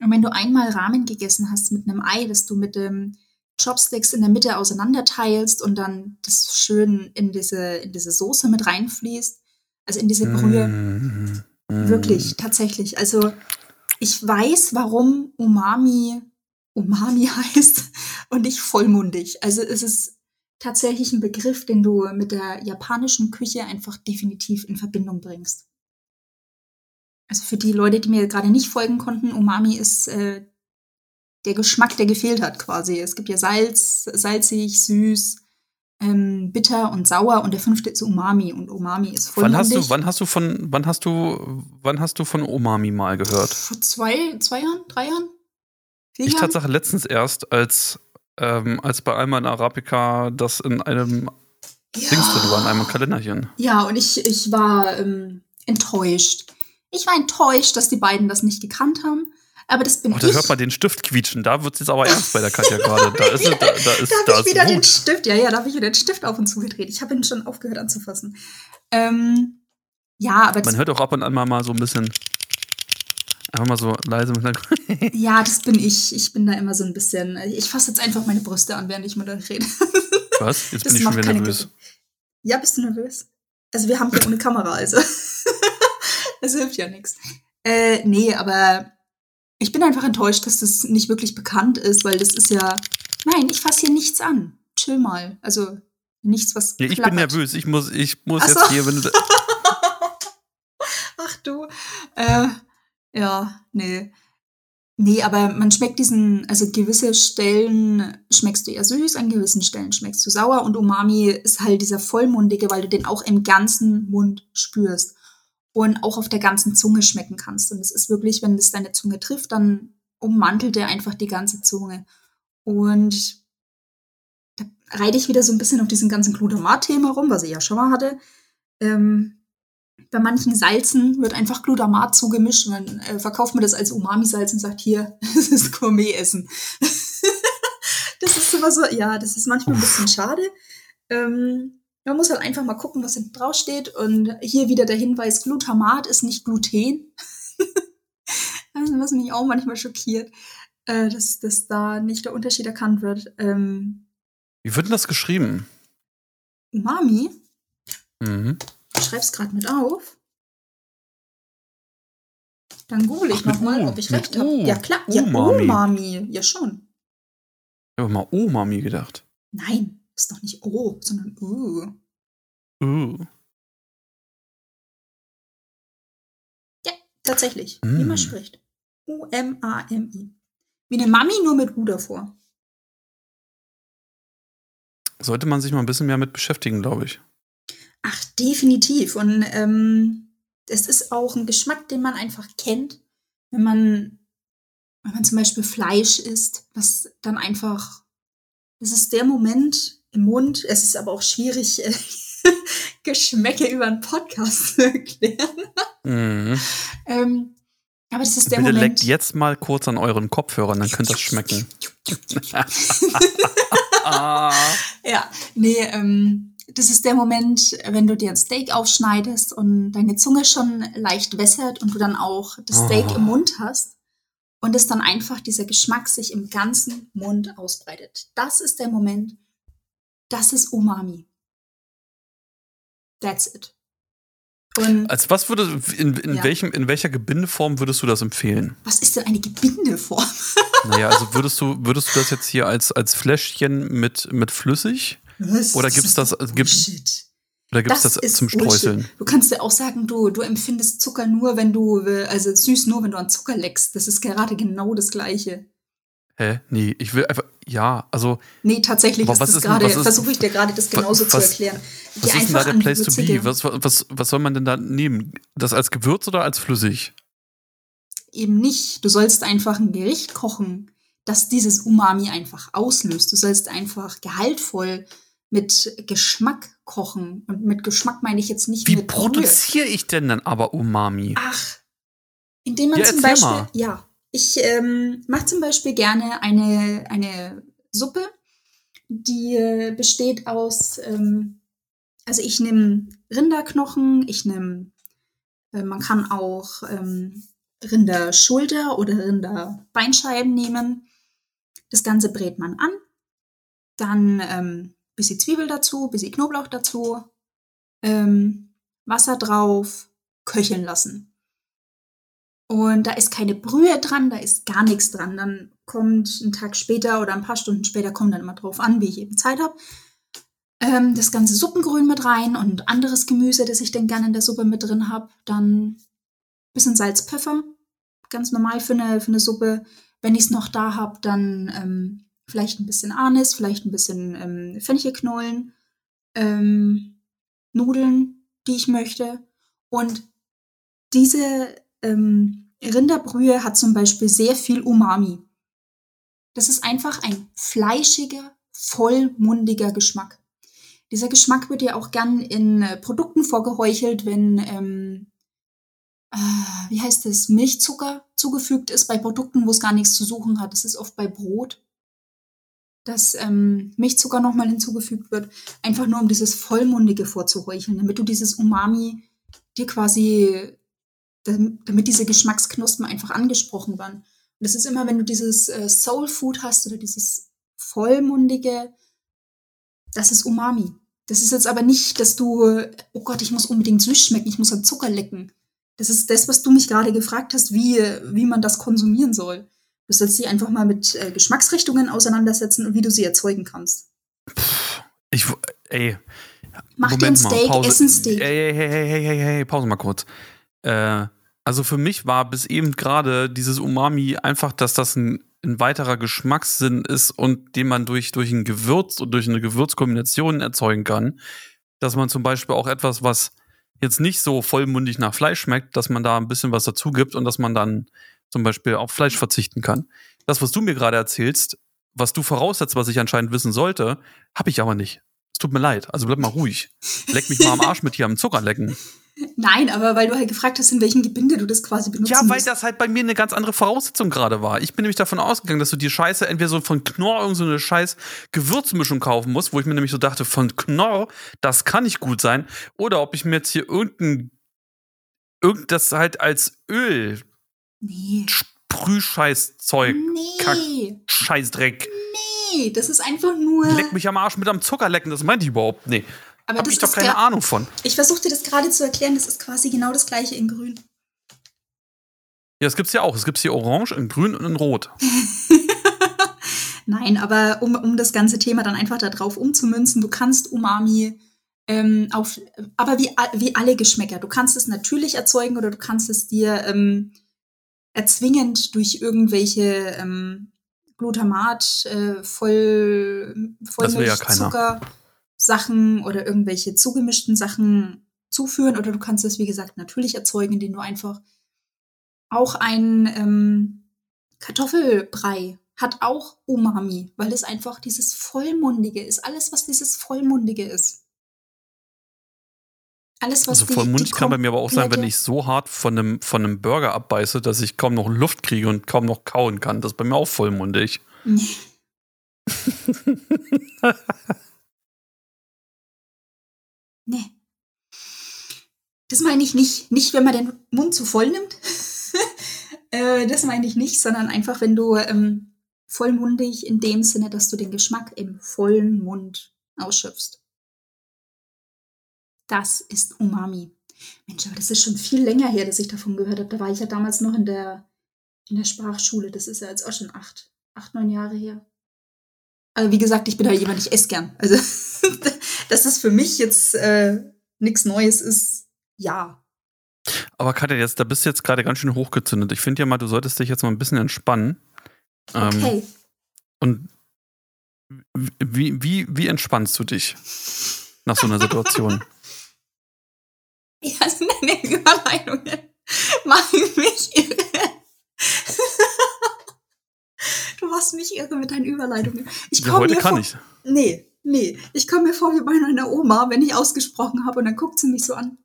Und wenn du einmal Ramen gegessen hast mit einem Ei, das du mit dem Chopsticks in der Mitte auseinanderteilst und dann das schön in diese, in diese Soße mit reinfließt, also in diese Brühe. Mm, mm. Wirklich, tatsächlich. Also ich weiß, warum Umami Umami heißt und nicht vollmundig. Also es ist tatsächlich ein Begriff, den du mit der japanischen Küche einfach definitiv in Verbindung bringst. Also für die Leute, die mir gerade nicht folgen konnten, Umami ist äh, der Geschmack, der gefehlt hat quasi. Es gibt ja Salz, salzig, süß, ähm, bitter und sauer und der fünfte ist Umami und Umami ist voll. Wann hast du, wann hast du von, wann hast du, wann hast du von Umami mal gehört? Vor zwei, zwei Jahren, drei Jahren? Vier ich Tatsache letztens erst, als ähm, als bei Alman Arabica das in einem ja. Dings drin war, in einem Kalenderchen. Ja, und ich, ich war ähm, enttäuscht. Ich war enttäuscht, dass die beiden das nicht gekannt haben. Aber das bin oh, da ich. Da hört man den Stift quietschen. Da wird es jetzt aber ernst bei der Katja gerade. Da ist, da, da ist, da habe ich wieder Wut. den Stift. Ja, ja, da habe ich wieder den Stift auf und zu gedreht. Ich habe ihn schon aufgehört anzufassen. Ähm, ja, aber man hört auch ab und an mal, so ein bisschen Einfach mal so leise mit Ja, das bin ich. Ich bin da immer so ein bisschen. Ich fasse jetzt einfach meine Brüste an, während ich mit euch rede. Was? Jetzt das bin ich schon wieder nervös. Gute. Ja, bist du nervös? Also, wir haben hier ohne Kamera, also. das hilft ja nichts. Äh, nee, aber ich bin einfach enttäuscht, dass das nicht wirklich bekannt ist, weil das ist ja. Nein, ich fasse hier nichts an. Chill mal. Also, nichts, was. Ja, ich klappert. bin nervös. Ich muss, ich muss so. jetzt hier, wenn du. Ach du. Äh, ja, nee. Nee, aber man schmeckt diesen, also gewisse Stellen schmeckst du eher süß, an gewissen Stellen schmeckst du sauer und Umami ist halt dieser vollmundige, weil du den auch im ganzen Mund spürst und auch auf der ganzen Zunge schmecken kannst. Und es ist wirklich, wenn es deine Zunge trifft, dann ummantelt er einfach die ganze Zunge. Und da reite ich wieder so ein bisschen auf diesem ganzen Glutamat-Thema rum, was ich ja schon mal hatte. Ähm, bei manchen Salzen wird einfach Glutamat zugemischt und dann äh, verkauft man das als Umami-Salz und sagt, hier, das ist Gourmet-Essen. das ist immer so, ja, das ist manchmal ein bisschen schade. Ähm, man muss halt einfach mal gucken, was hinten drauf steht. Und hier wieder der Hinweis, Glutamat ist nicht Gluten. was mich auch manchmal schockiert, äh, dass, dass da nicht der Unterschied erkannt wird. Ähm, Wie wird denn das geschrieben? Umami? Mhm. Ich schreib's gerade mit auf. Dann google ich nochmal, ob ich recht habe. Ja, klar. Ja. Umami. Ja, schon. Ich habe mal Umami gedacht. Nein, ist doch nicht O, sondern U. U. Ja, tatsächlich. Mm. Wie man spricht. U-M-A-M-I. Wie eine Mami, nur mit U davor. sollte man sich mal ein bisschen mehr mit beschäftigen, glaube ich. Ach, definitiv. Und ähm, es ist auch ein Geschmack, den man einfach kennt, wenn man, wenn man zum Beispiel Fleisch isst, was dann einfach, das ist der Moment im Mund. Es ist aber auch schwierig, äh, Geschmäcke über einen Podcast zu erklären. Mhm. ähm, aber das ist der Bitte Moment. leckt jetzt mal kurz an euren Kopfhörern, dann könnte das schmecken. Ja, nee, ähm, das ist der Moment, wenn du dir ein Steak aufschneidest und deine Zunge schon leicht wässert und du dann auch das Steak oh. im Mund hast und es dann einfach dieser Geschmack sich im ganzen Mund ausbreitet. Das ist der Moment, das ist Umami. That's it. Und Als was würde, in, in, ja. welchem, in welcher Gebindeform würdest du das empfehlen? Was ist denn eine Gebindeform? naja, also würdest du, würdest du das jetzt hier als, als Fläschchen mit, mit flüssig? Was? Oder gibt es das, das gibt, oder gibt es das, das zum Streuseln? Bullshit. Du kannst ja auch sagen, du, du empfindest Zucker nur, wenn du, also süß nur, wenn du an Zucker leckst. Das ist gerade genau das Gleiche. Hä? Nee, ich will einfach, ja, also. Nee, tatsächlich ist das gerade, versuche ich dir gerade das genauso was, zu erklären. Die was ist denn da der Place to be? Was, was, was soll man denn da nehmen? Das als Gewürz oder als flüssig? Eben nicht. Du sollst einfach ein Gericht kochen, das dieses Umami einfach auslöst. Du sollst einfach gehaltvoll mit Geschmack kochen. Und mit Geschmack meine ich jetzt nicht Wie mit produziere ich denn dann aber Umami? Ach, indem man ja, zum Beispiel, mal. ja, ich ähm, mache zum Beispiel gerne eine, eine Suppe, die äh, besteht aus, ähm, also ich nehme Rinderknochen, ich nehme, äh, man kann auch ähm, Rinderschulter oder Rinderbeinscheiben nehmen. Das Ganze brät man an, dann ähm, bisschen Zwiebel dazu, bisschen Knoblauch dazu, ähm, Wasser drauf, köcheln lassen. Und da ist keine Brühe dran, da ist gar nichts dran. Dann kommt ein Tag später oder ein paar Stunden später, kommt dann immer drauf an, wie ich eben Zeit habe, ähm, das ganze Suppengrün mit rein und anderes Gemüse, das ich dann gerne in der Suppe mit drin habe. Dann bisschen Salz, Pfeffer, ganz normal für eine, für eine Suppe. Wenn ich es noch da habe, dann ähm, vielleicht ein bisschen Anis, vielleicht ein bisschen ähm, Fenchelknollen, ähm, Nudeln, die ich möchte. Und diese ähm, Rinderbrühe hat zum Beispiel sehr viel Umami. Das ist einfach ein fleischiger, vollmundiger Geschmack. Dieser Geschmack wird ja auch gern in äh, Produkten vorgeheuchelt, wenn, ähm, äh, wie heißt es, Milchzucker zugefügt ist bei Produkten, wo es gar nichts zu suchen hat. Das ist oft bei Brot, dass ähm, Milchzucker nochmal hinzugefügt wird, einfach nur um dieses Vollmundige vorzuheucheln, damit du dieses Umami dir quasi damit diese Geschmacksknospen einfach angesprochen werden. Und das ist immer, wenn du dieses äh, Soul Food hast oder dieses vollmundige, das ist Umami. Das ist jetzt aber nicht, dass du, oh Gott, ich muss unbedingt süß schmecken, ich muss an Zucker lecken. Das ist das, was du mich gerade gefragt hast, wie, wie man das konsumieren soll. Du sollst dich einfach mal mit äh, Geschmacksrichtungen auseinandersetzen und wie du sie erzeugen kannst. Ich, ey. Mach Moment dir ein Steak, mal, ess ein Steak. Ey, hey, hey, hey, hey, hey, Pause mal kurz. Äh, also für mich war bis eben gerade dieses Umami einfach, dass das ein, ein, weiterer Geschmackssinn ist und den man durch, durch ein Gewürz und durch eine Gewürzkombination erzeugen kann. Dass man zum Beispiel auch etwas, was jetzt nicht so vollmundig nach Fleisch schmeckt, dass man da ein bisschen was dazu gibt und dass man dann zum Beispiel auf Fleisch verzichten kann. Das, was du mir gerade erzählst, was du voraussetzt, was ich anscheinend wissen sollte, habe ich aber nicht. Es tut mir leid. Also bleib mal ruhig. Leck mich mal am Arsch mit hier am Zuckerlecken. Nein, aber weil du halt gefragt hast, in welchem Gebinde du das quasi benutzt. Ja, weil musst. das halt bei mir eine ganz andere Voraussetzung gerade war. Ich bin nämlich davon ausgegangen, dass du die Scheiße entweder so von Knorr irgend so eine scheiß Gewürzmischung kaufen musst, wo ich mir nämlich so dachte, von Knorr, das kann nicht gut sein. Oder ob ich mir jetzt hier irgendein, irgend das halt als Öl. Nee. Sprühscheißzeug. Nee. Kack, Scheißdreck. Nee, das ist einfach nur. Leck mich am Arsch mit einem Zuckerlecken, das meinte ich überhaupt. Nee. Aber Hab ich doch keine Ahnung von. Ich versuche dir das gerade zu erklären, das ist quasi genau das gleiche in grün. Ja, das gibt's ja auch. Es gibt hier orange, in grün und in rot. Nein, aber um, um das ganze Thema dann einfach darauf umzumünzen, du kannst Umami ähm, auf, aber wie, wie alle Geschmäcker. Du kannst es natürlich erzeugen oder du kannst es dir ähm, erzwingend durch irgendwelche ähm, Glutamat, äh, voll, Vollmilchzucker ja Sachen oder irgendwelche zugemischten Sachen zuführen oder du kannst es, wie gesagt, natürlich erzeugen, indem du einfach auch ein ähm, Kartoffelbrei hat auch Umami, weil es einfach dieses Vollmundige ist. Alles, was dieses Vollmundige ist. Alles, was also vollmundig kann bei mir aber auch sein, wenn ich so hart von einem, von einem Burger abbeiße, dass ich kaum noch Luft kriege und kaum noch kauen kann. Das ist bei mir auch vollmundig. Nee. Das meine ich nicht. Nicht, wenn man den Mund zu voll nimmt. äh, das meine ich nicht, sondern einfach, wenn du ähm, vollmundig in dem Sinne, dass du den Geschmack im vollen Mund ausschöpfst. Das ist Umami. Mensch, aber das ist schon viel länger her, dass ich davon gehört habe. Da war ich ja damals noch in der, in der Sprachschule. Das ist ja jetzt auch schon acht, acht, neun Jahre her. Aber wie gesagt, ich bin halt jemand, ich esse gern. Also, dass das für mich jetzt äh, nichts Neues ist, ja. Aber Katja, jetzt, da bist du jetzt gerade ganz schön hochgezündet. Ich finde ja mal, du solltest dich jetzt mal ein bisschen entspannen. Ähm, okay. Ähm, und wie, wie, wie entspannst du dich nach so einer Situation? Ja, also deine Überleitungen machen mich irre. du machst mich irre mit deinen Überleitungen. Ich ja, heute kann vor, ich. Nee, nee. Ich komme mir vor wie bei meiner Oma, wenn ich ausgesprochen habe und dann guckt sie mich so an.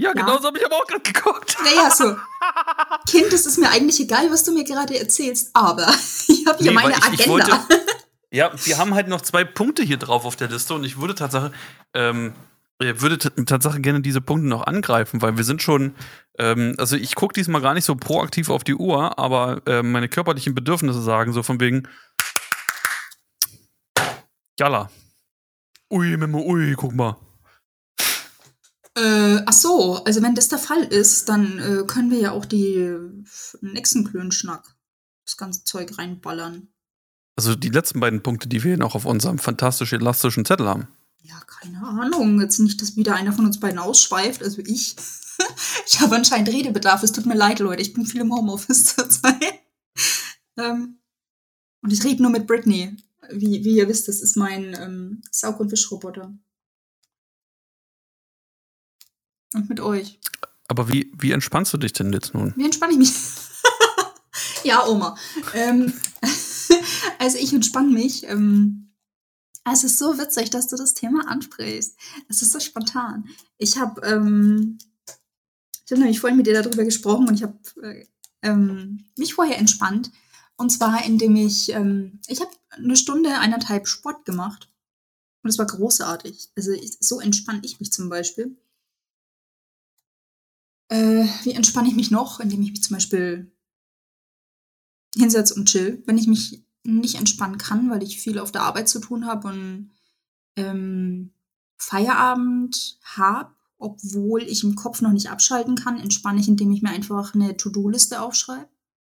Ja, genau ja. so habe ich aber auch gerade geguckt. Naja, so. kind, es ist mir eigentlich egal, was du mir gerade erzählst, aber ich habe hier nee, meine ich, Agenda. Ich wollte, ja, wir haben halt noch zwei Punkte hier drauf auf der Liste und ich würde Tatsache, ähm, würde Tatsache gerne diese Punkte noch angreifen, weil wir sind schon, ähm, also ich gucke diesmal gar nicht so proaktiv auf die Uhr, aber äh, meine körperlichen Bedürfnisse sagen so von wegen, Jalla. Ui, Memo, ui, guck mal. Äh, ach so, also wenn das der Fall ist, dann äh, können wir ja auch die äh, nächsten Klönschnack, das ganze Zeug reinballern. Also die letzten beiden Punkte, die wir noch auf unserem fantastisch elastischen Zettel haben. Ja, keine Ahnung. Jetzt nicht, dass wieder einer von uns beiden ausschweift, also ich. ich habe anscheinend Redebedarf. Es tut mir leid, Leute. Ich bin viel im Homeoffice zurzeit. ähm, und ich rede nur mit Britney. Wie, wie ihr wisst, das ist mein ähm, Saug- und Wischroboter. Und mit euch. Aber wie, wie entspannst du dich denn jetzt nun? Wie entspanne ich mich? ja, Oma. Ähm, also ich entspanne mich. Ähm, es ist so witzig, dass du das Thema ansprichst. Es ist so spontan. Ich habe ähm, ich hab nämlich vorhin mit dir darüber gesprochen und ich habe äh, ähm, mich vorher entspannt. Und zwar, indem ich, ähm, ich habe eine Stunde, eineinhalb Sport gemacht. Und es war großartig. Also ich, so entspanne ich mich zum Beispiel. Äh, wie entspanne ich mich noch? Indem ich mich zum Beispiel hinsetze und chill. Wenn ich mich nicht entspannen kann, weil ich viel auf der Arbeit zu tun habe und ähm, Feierabend habe, obwohl ich im Kopf noch nicht abschalten kann, entspanne ich, indem ich mir einfach eine To-Do-Liste aufschreibe,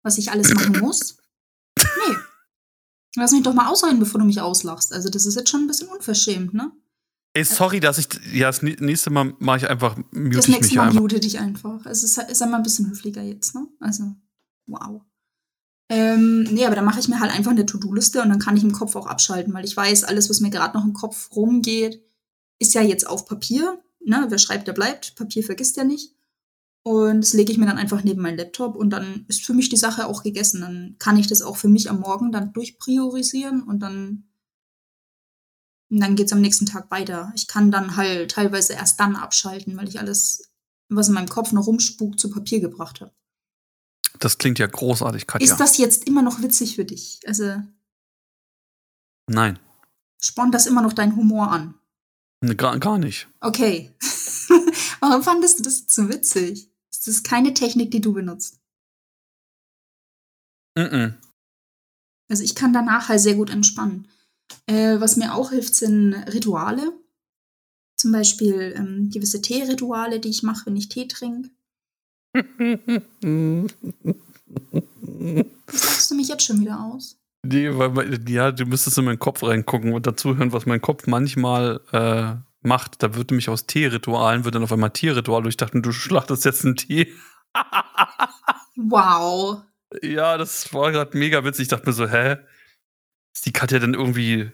was ich alles machen muss. Nee. Lass mich doch mal ausreden, bevor du mich auslachst. Also, das ist jetzt schon ein bisschen unverschämt, ne? Ey, sorry, dass ich. Ja, das nächste Mal mache ich einfach. Mute das nächste Mal mute dich einfach. Es ist, ist einmal ein bisschen höflicher jetzt, ne? Also, wow. Ähm, nee, aber dann mache ich mir halt einfach eine To-Do-Liste und dann kann ich im Kopf auch abschalten, weil ich weiß, alles, was mir gerade noch im Kopf rumgeht, ist ja jetzt auf Papier. Ne? Wer schreibt, der bleibt. Papier vergisst ja nicht. Und das lege ich mir dann einfach neben meinen Laptop und dann ist für mich die Sache auch gegessen. Dann kann ich das auch für mich am Morgen dann durchpriorisieren und dann und dann geht's am nächsten Tag weiter. Ich kann dann halt teilweise erst dann abschalten, weil ich alles, was in meinem Kopf noch rumspukt, zu Papier gebracht habe. Das klingt ja großartig, Katja. Ist das jetzt immer noch witzig für dich? Also. Nein. Spornt das immer noch deinen Humor an? Ne, gar, gar nicht. Okay. Warum fandest du das so witzig? Ist das keine Technik, die du benutzt? Mm, -mm. Also ich kann danach halt sehr gut entspannen. Äh, was mir auch hilft, sind Rituale. Zum Beispiel ähm, gewisse Teerituale, die ich mache, wenn ich Tee trinke. Sagst du mich jetzt schon wieder aus? Nee, weil, ja, du müsstest in meinen Kopf reingucken und dazu hören, was mein Kopf manchmal äh, macht. Da würde mich aus Teeritualen, würde dann auf einmal Tierritual. Und ich dachte, du schlachtest jetzt einen Tee. wow. Ja, das war gerade mega witzig. Ich dachte mir so, hä? Ist die Katja dann irgendwie.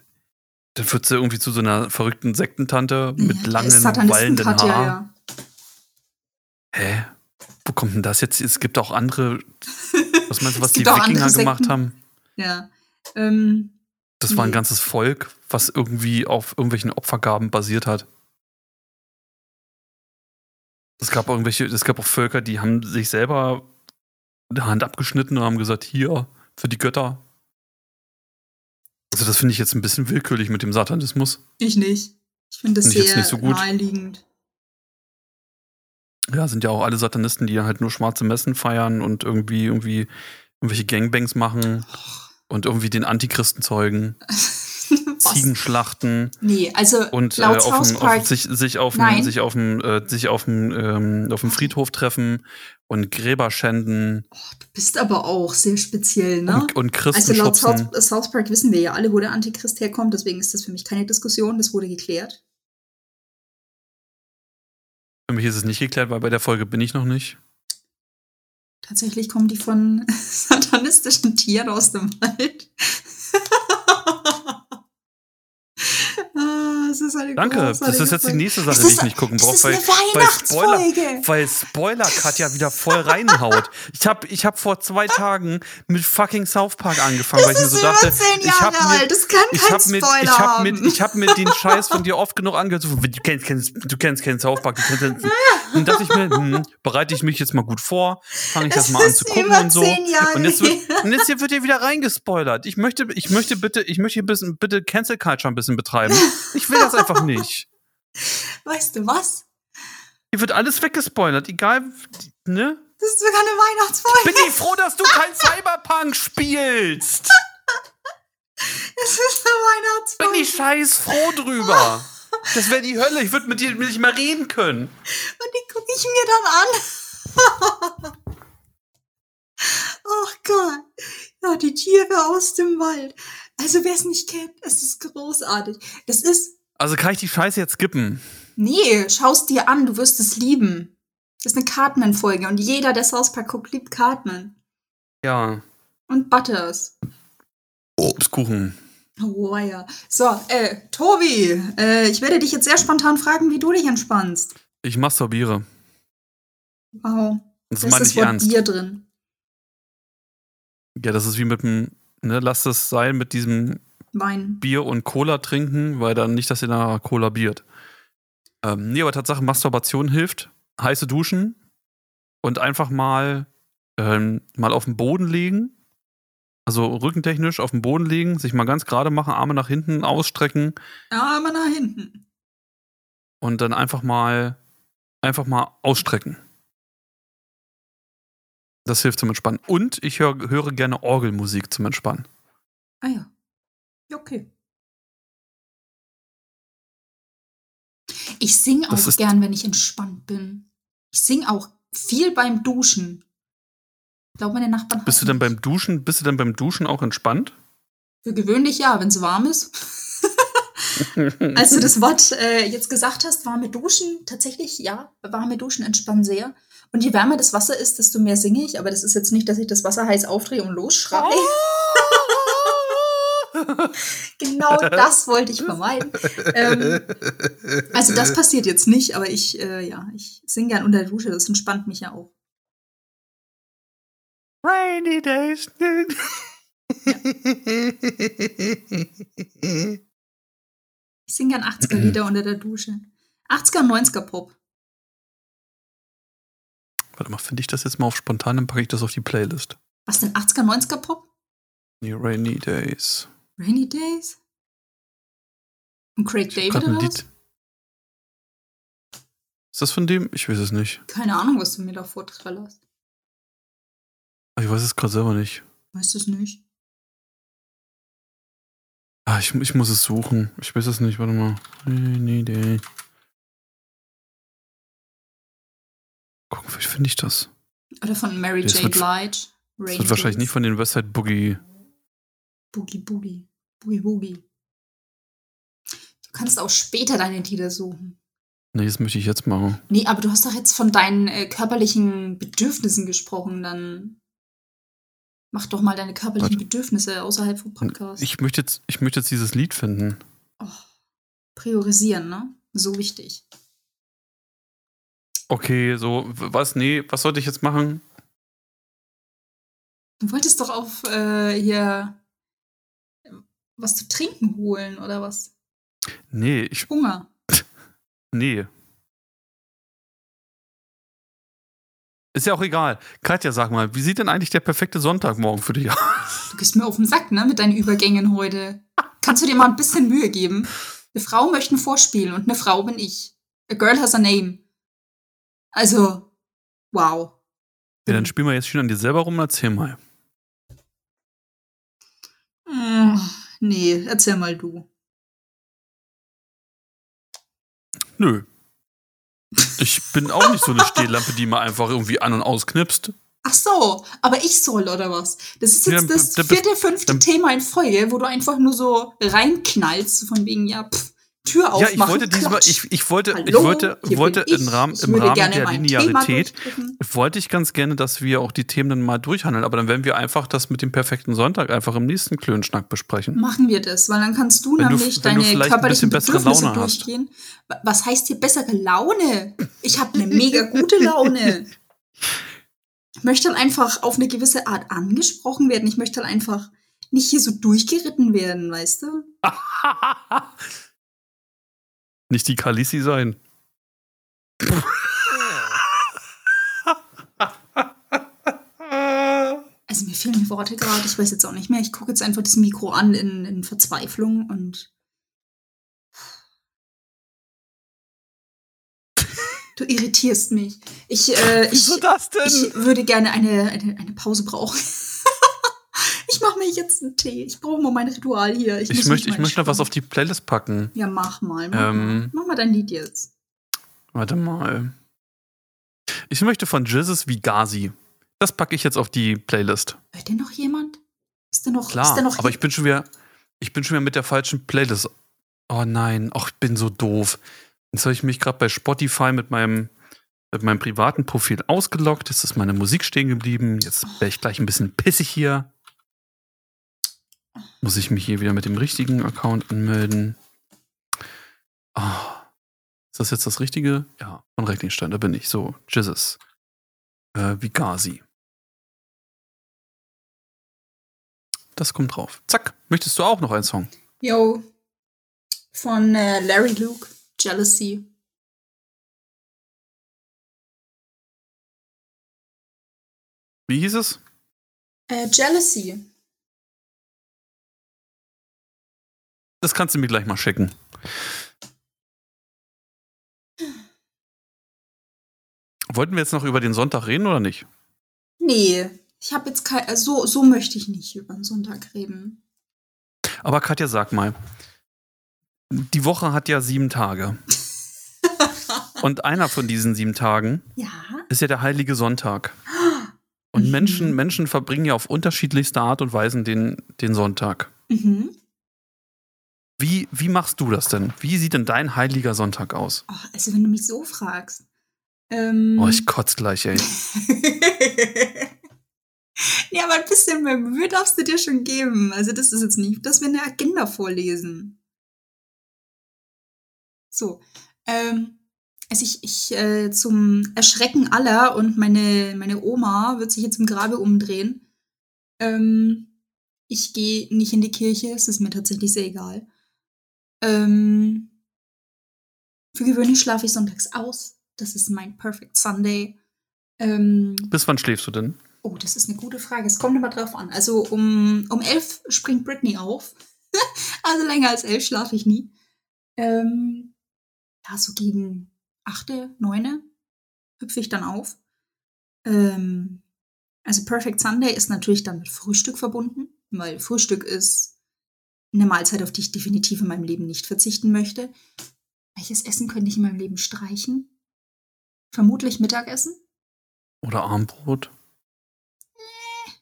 Dann wird sie irgendwie zu so einer verrückten Sektentante mit Ja, langen, wallenden Katja, Haaren. ja. Hä? Wo kommt denn das jetzt? Es gibt auch andere. Was meinst du, was die Wikinger gemacht haben? Ja. Ähm, Das war ein Nee. ganzes Volk, was irgendwie auf irgendwelchen Opfergaben basiert hat. Es gab irgendwelche, es gab auch Völker, die haben sich selber die Hand abgeschnitten und haben gesagt, hier, für die Götter. Also das finde ich jetzt ein bisschen willkürlich mit dem Satanismus. ich nicht. Ich finde das jetzt sehr nicht so gut. naheliegend. Ja, sind ja auch alle Satanisten, die halt nur schwarze Messen feiern und irgendwie, irgendwie irgendwelche Gangbangs machen und irgendwie den Antichristen zeugen? Ziegenschlachten. Nee, also und äh, auf South dem, Park. auf, sich, sich auf dem, sich auf dem, äh, sich auf dem, ähm, auf dem Friedhof treffen und Gräber schänden du bist aber auch sehr speziell, ne? und, und Christen Also laut schubsen. South, South Park wissen wir ja alle, wo der Antichrist herkommt, deswegen ist das für mich keine Diskussion, das wurde geklärt. Für mich ist es nicht geklärt, weil bei der Folge bin ich noch nicht. Tatsächlich kommen die von satanistischen Tieren aus dem Wald. ah, ist eine Danke, das ist jetzt die nächste Sache, die ich nicht gucken brauche, weil, weil Spoiler, weil Spoiler Katja wieder voll reinhaut. Ich habe ich hab vor zwei Tagen mit fucking South Park angefangen, weil ich mir Das so dachte, ich habe mir, das kann ich mit, Spoiler ich mit, ich habe mir den Scheiß von dir oft genug angehört. So, du kennst, kennst, du kennst keinen South Park, du kennst, und dachte ich mir, hm, bereite ich mich jetzt mal gut vor, fange ich das Es mal an zu gucken und so. Und jetzt, wird, und jetzt hier wird hier wieder reingespoilert. Ich möchte, ich möchte bitte, ich möchte hier ein bisschen, bitte Cancel Culture ein bisschen betreiben. Ich will das einfach nicht. Weißt du was? Hier wird alles weggespoilert, egal, ne? Das ist sogar eine Weihnachtsfolge. Bin ich froh, dass du kein Cyberpunk spielst. Es ist eine Bin Weihnachtsfolge. ich scheiß froh drüber. Das wäre die Hölle. Ich würde mit dir nicht mehr reden können. Und die gucke ich mir dann an. oh Gott. Ja, die Tiere aus dem Wald. Also wer es nicht kennt, es ist großartig. Das ist, Also kann ich die Scheiße jetzt skippen? nee, schaust dir an, du wirst es lieben. Das ist eine Cartman-Folge und jeder, der South Park guckt, liebt Cartman. Ja. Und Butters. Obstkuchen. Oh ja. So, äh, Tobi, äh, ich werde dich jetzt sehr spontan fragen, wie du dich entspannst. Ich masturbiere. Wow. Das Da meine ist das ich Wort ernst. Bier drin. Ja, das ist wie mit dem, ne, lasst es sein mit diesem Wein. Bier und Cola trinken, weil dann nicht, dass ihr nach Cola biert. Ähm, nee, aber Tatsache, Masturbation hilft. Heiße Duschen und einfach mal, ähm, mal auf den Boden legen. Also rückentechnisch auf den Boden legen, sich mal ganz gerade machen, Arme nach hinten ausstrecken aber nach hinten. und dann einfach mal, einfach mal ausstrecken. Das hilft zum Entspannen. Und ich hör, höre gerne Orgelmusik zum Entspannen. Ah ja. Ja, okay. Ich singe auch gern, wenn ich entspannt bin. Ich singe auch viel beim Duschen. Ich glaube, meine Nachbarn Bist du denn beim Duschen, bist du denn beim Duschen auch entspannt? Für gewöhnlich ja, wenn es warm ist. Als du das Wort äh, jetzt gesagt hast, warme Duschen, tatsächlich ja, warme Duschen entspannen sehr. Und je wärmer das Wasser ist, desto mehr singe ich. Aber das ist jetzt nicht, dass ich das Wasser heiß aufdrehe und losschreie. genau das wollte ich vermeiden. Ähm, also das passiert jetzt nicht, aber ich, äh, ja, ich singe gern unter der Dusche. Das entspannt mich ja auch. Rainy days. Ich singe gern 80er-Lieder unter der Dusche. 80er und 90er Pop. Warte mal, finde ich das jetzt mal auf spontan, dann packe ich das auf die Playlist. Was denn 80er, 90er Pop? Nee, Rainy Days. Rainy Days? Und Craig David oder Lied. Ist das von dem? Ich weiß es nicht. was? Keine Ahnung, was du mir da vorträllerst. Ich weiß es gerade selber nicht. Weißt du es nicht? Ah, ich, ich muss es suchen. Ich weiß es nicht. Warte mal. Rainy Day. Gucken, wie finde ich das? Oder von Mary Das J. wird- Blige. Das Rainy wird wahrscheinlich nicht von den Westside Boogie. Boogie Boogie. Boogie Boogie. Du kannst auch später deine Lieder suchen. Nee, das möchte ich jetzt machen. Nee, aber du hast doch jetzt von deinen äh, körperlichen Bedürfnissen gesprochen, dann. Mach doch mal deine körperlichen Warte. Bedürfnisse außerhalb vom Podcast. Ich möchte jetzt, ich möchte jetzt dieses Lied finden. Oh, priorisieren, ne? So wichtig. Okay, so, was? Nee, was sollte ich jetzt machen? Du wolltest doch auf äh, hier was zu trinken holen, oder was? Nee, ich. Hunger. nee. Ist ja auch egal. Katja, sag mal, wie sieht denn eigentlich der perfekte Sonntagmorgen für dich aus? Du gehst mir auf den Sack, ne, mit deinen Übergängen heute. Kannst du dir mal ein bisschen Mühe geben? Eine Frau möchte ein Vorspiel und eine Frau bin ich. A girl has a name. Also, wow. Ja, dann spielen wir jetzt schon an dir selber rum, erzähl mal. Hm, nee, erzähl mal du. Nö. Ich bin auch nicht so eine Stehlampe, die man einfach irgendwie an- und ausknipst. Ach so, aber ich soll, oder was? Das ist jetzt ja, das vierte, fünfte Thema in Folge, wo du einfach nur so reinknallst, von wegen, ja, pff, Tür aufmachen. Ja, ich wollte diesmal, ich, ich wollte, Hallo, ich wollte, wollte im Rahmen, im Rahmen der Linearität, wollte ich ganz gerne, dass wir auch die Themen dann mal durchhandeln, aber dann werden wir einfach das mit dem perfekten Sonntag einfach im nächsten Klönschnack besprechen. Machen wir das, weil dann kannst du wenn nämlich du, deine du körperlichen Bedürfnisse Laune durchgehen. Hast. Was heißt hier bessere Laune? Ich habe eine mega gute Laune. Ich möchte dann einfach auf eine gewisse Art angesprochen werden. Ich möchte dann einfach nicht hier so durchgeritten werden, weißt du? Nicht die Kalisi sein. Also mir fehlen die Worte gerade, ich weiß jetzt auch nicht mehr. Ich gucke jetzt einfach das Mikro an in, in Verzweiflung und. Du irritierst mich. Ich, äh, Wieso ich, das denn? Ich würde gerne eine, eine, eine Pause brauchen. Ich mache mir jetzt einen Tee. Ich brauche mal mein Ritual hier. Ich, ich möchte, ich möchte noch was auf die Playlist packen. Ja, mach mal. Mach, ähm, mal. mach mal dein Lied jetzt. Warte mal. Ich möchte von Jizzes Vigasi. Das packe ich jetzt auf die Playlist. Hört denn noch jemand? Ist denn noch, Klar, ist noch aber ich bin schon wieder, ich bin schon wieder mit der falschen Playlist. Oh nein, ach, ich bin so doof. Jetzt habe ich mich gerade bei Spotify mit meinem, mit meinem privaten Profil ausgeloggt. Jetzt ist meine Musik stehen geblieben. Jetzt wäre ich gleich ein bisschen pissig hier. Muss ich mich hier wieder mit dem richtigen Account anmelden? Oh. Ist das jetzt das Richtige? Ja, von Recklinstein, da bin ich. So, Jesus. Äh, Vigasi. Das kommt drauf. Zack. Möchtest du auch noch einen Song? Yo. Von äh, Larry Luke, Jealousy. Wie hieß es? Äh, Jealousy. Das kannst du mir gleich mal schicken. Wollten wir jetzt noch über den Sonntag reden oder nicht? Nee, ich habe jetzt kein, so, so möchte ich nicht über den Sonntag reden. Aber Katja, sag mal, die Woche hat ja sieben Tage. Und einer von diesen sieben Tagen ja? ist ja der Heilige Sonntag. Und mhm. Menschen, Menschen verbringen ja auf unterschiedlichste Art und Weise den, den Sonntag. Mhm. Wie, wie machst du das denn? Wie sieht denn dein heiliger Sonntag aus? Oh, also, wenn du mich so fragst. Ähm, oh, ich kotze gleich, ey. ja, aber ein bisschen mehr Mühe darfst du dir schon geben. Also, das ist jetzt nicht, dass wir eine Agenda vorlesen. So. Ähm, also ich, ich äh, zum Erschrecken aller und meine, meine Oma wird sich jetzt im Grabe umdrehen. Ähm, ich gehe nicht in die Kirche, es ist mir tatsächlich sehr egal. Ähm, für gewöhnlich schlafe ich sonntags aus. Das ist mein Perfect Sunday. Ähm, Bis wann schläfst du denn? Oh, das ist eine gute Frage. Es kommt immer drauf an. Also um, um elf springt Britney auf. also länger als elf schlafe ich nie. Ähm, ja, so gegen achte, neune hüpfe ich dann auf. Ähm, also Perfect Sunday ist natürlich dann mit Frühstück verbunden, weil Frühstück ist eine Mahlzeit, auf die ich definitiv in meinem Leben nicht verzichten möchte. Welches Essen könnte ich in meinem Leben streichen? Vermutlich Mittagessen. Oder Armbrot. Nee.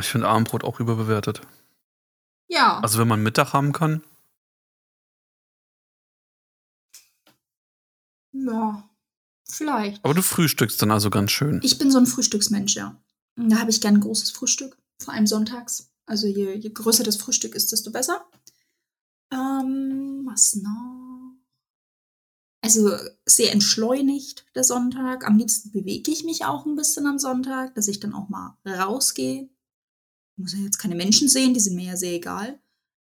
Ich finde Armbrot auch überbewertet. Ja. Also wenn man Mittag haben kann. Ja, vielleicht. Aber du frühstückst dann also ganz schön. Ich bin so ein Frühstücksmensch, ja. Da habe ich gern ein großes Frühstück. vor allem sonntags. Also je, je größer das Frühstück ist, desto besser. Ähm, was noch? Also sehr entschleunigt der Sonntag. Am liebsten bewege ich mich auch ein bisschen am Sonntag, dass ich dann auch mal rausgehe. Ich muss ja jetzt keine Menschen sehen, die sind mir ja sehr egal.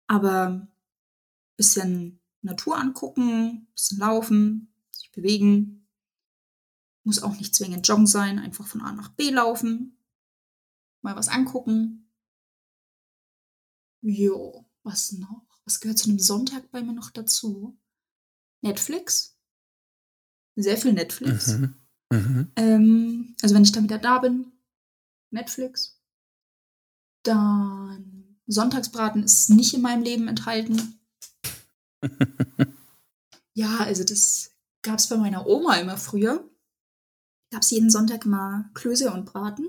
Aber ein bisschen Natur angucken, ein bisschen laufen, sich bewegen. Muss auch nicht zwingend joggen sein, einfach von A nach B laufen. Mal was angucken. Jo, was noch? Was gehört zu einem Sonntag bei mir noch dazu? Netflix. Sehr viel Netflix. Mhm. Mhm. Ähm, also wenn ich dann wieder da bin, Netflix. Dann Sonntagsbraten ist nicht in meinem Leben enthalten. ja, also das gab es bei meiner Oma immer früher. Gab es jeden Sonntag immer Klöße und Braten.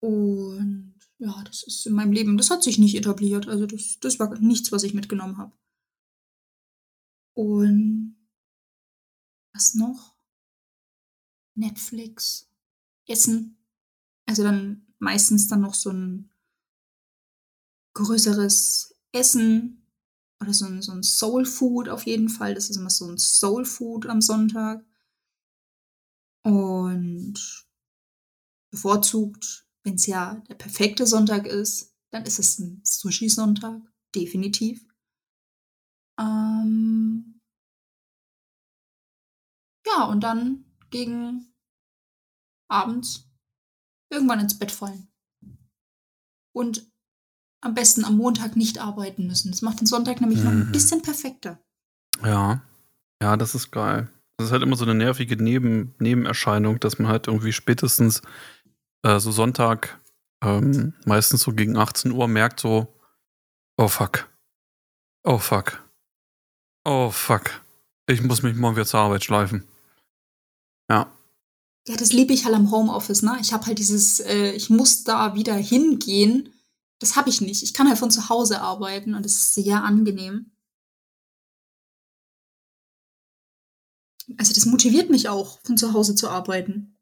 Und ja, das ist in meinem Leben, das hat sich nicht etabliert. Also das, das war nichts, was ich mitgenommen habe. Und was noch? Netflix, Essen. Also dann meistens dann noch so ein größeres Essen oder so ein, so ein Soul Food auf jeden Fall. Das ist immer so ein Soul Food am Sonntag. Und bevorzugt wenn es ja der perfekte Sonntag ist, dann ist es ein Sushi-Sonntag, definitiv. Ähm ja, und dann gegen abends irgendwann ins Bett fallen. Und am besten am Montag nicht arbeiten müssen. Das macht den Sonntag nämlich mhm. noch ein mhm. bisschen perfekter. Ja, ja, das ist geil. Das ist halt immer so eine nervige Neben Nebenerscheinung, dass man halt irgendwie spätestens äh, so Sonntag, ähm, meistens so gegen 18 Uhr, merkt so, oh fuck. Oh fuck. Oh fuck. Ich muss mich morgen wieder zur Arbeit schleifen. Ja. Ja, das liebe ich halt am Homeoffice, ne? Ich habe halt dieses, äh, ich muss da wieder hingehen. Das habe ich nicht. Ich kann halt von zu Hause arbeiten und das ist sehr angenehm. Also das motiviert mich auch, von zu Hause zu arbeiten.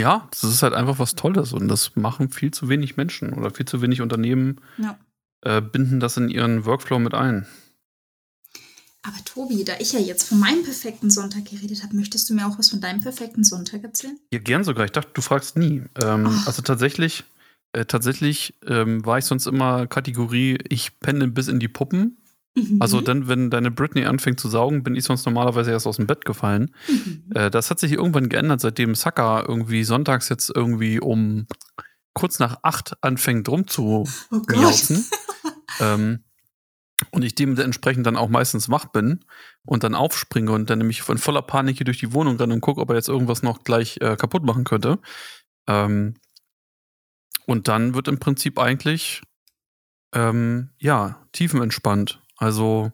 Ja, das ist halt einfach was Tolles und das machen viel zu wenig Menschen oder viel zu wenig Unternehmen ja. äh, binden das in ihren Workflow mit ein. Aber Tobi, da ich ja jetzt von meinem perfekten Sonntag geredet habe, möchtest du mir auch was von deinem perfekten Sonntag erzählen? Ja, gern sogar. Ich dachte, du fragst nie. Ähm, oh. Also tatsächlich, äh, tatsächlich ähm, war ich sonst immer Kategorie, ich penne bis in die Puppen. Mhm. Also dann, wenn deine Britney anfängt zu saugen, bin ich sonst normalerweise erst aus dem Bett gefallen. Mhm. Äh, das hat sich irgendwann geändert, seitdem Saka irgendwie sonntags jetzt irgendwie um kurz nach acht anfängt rumzu oh ähm, und ich dementsprechend dann auch meistens wach bin und dann aufspringe und dann nämlich von voller Panik hier durch die Wohnung renne und gucke, ob er jetzt irgendwas noch gleich äh, kaputt machen könnte. Ähm, und dann wird im Prinzip eigentlich ähm, ja tiefenentspannt. Also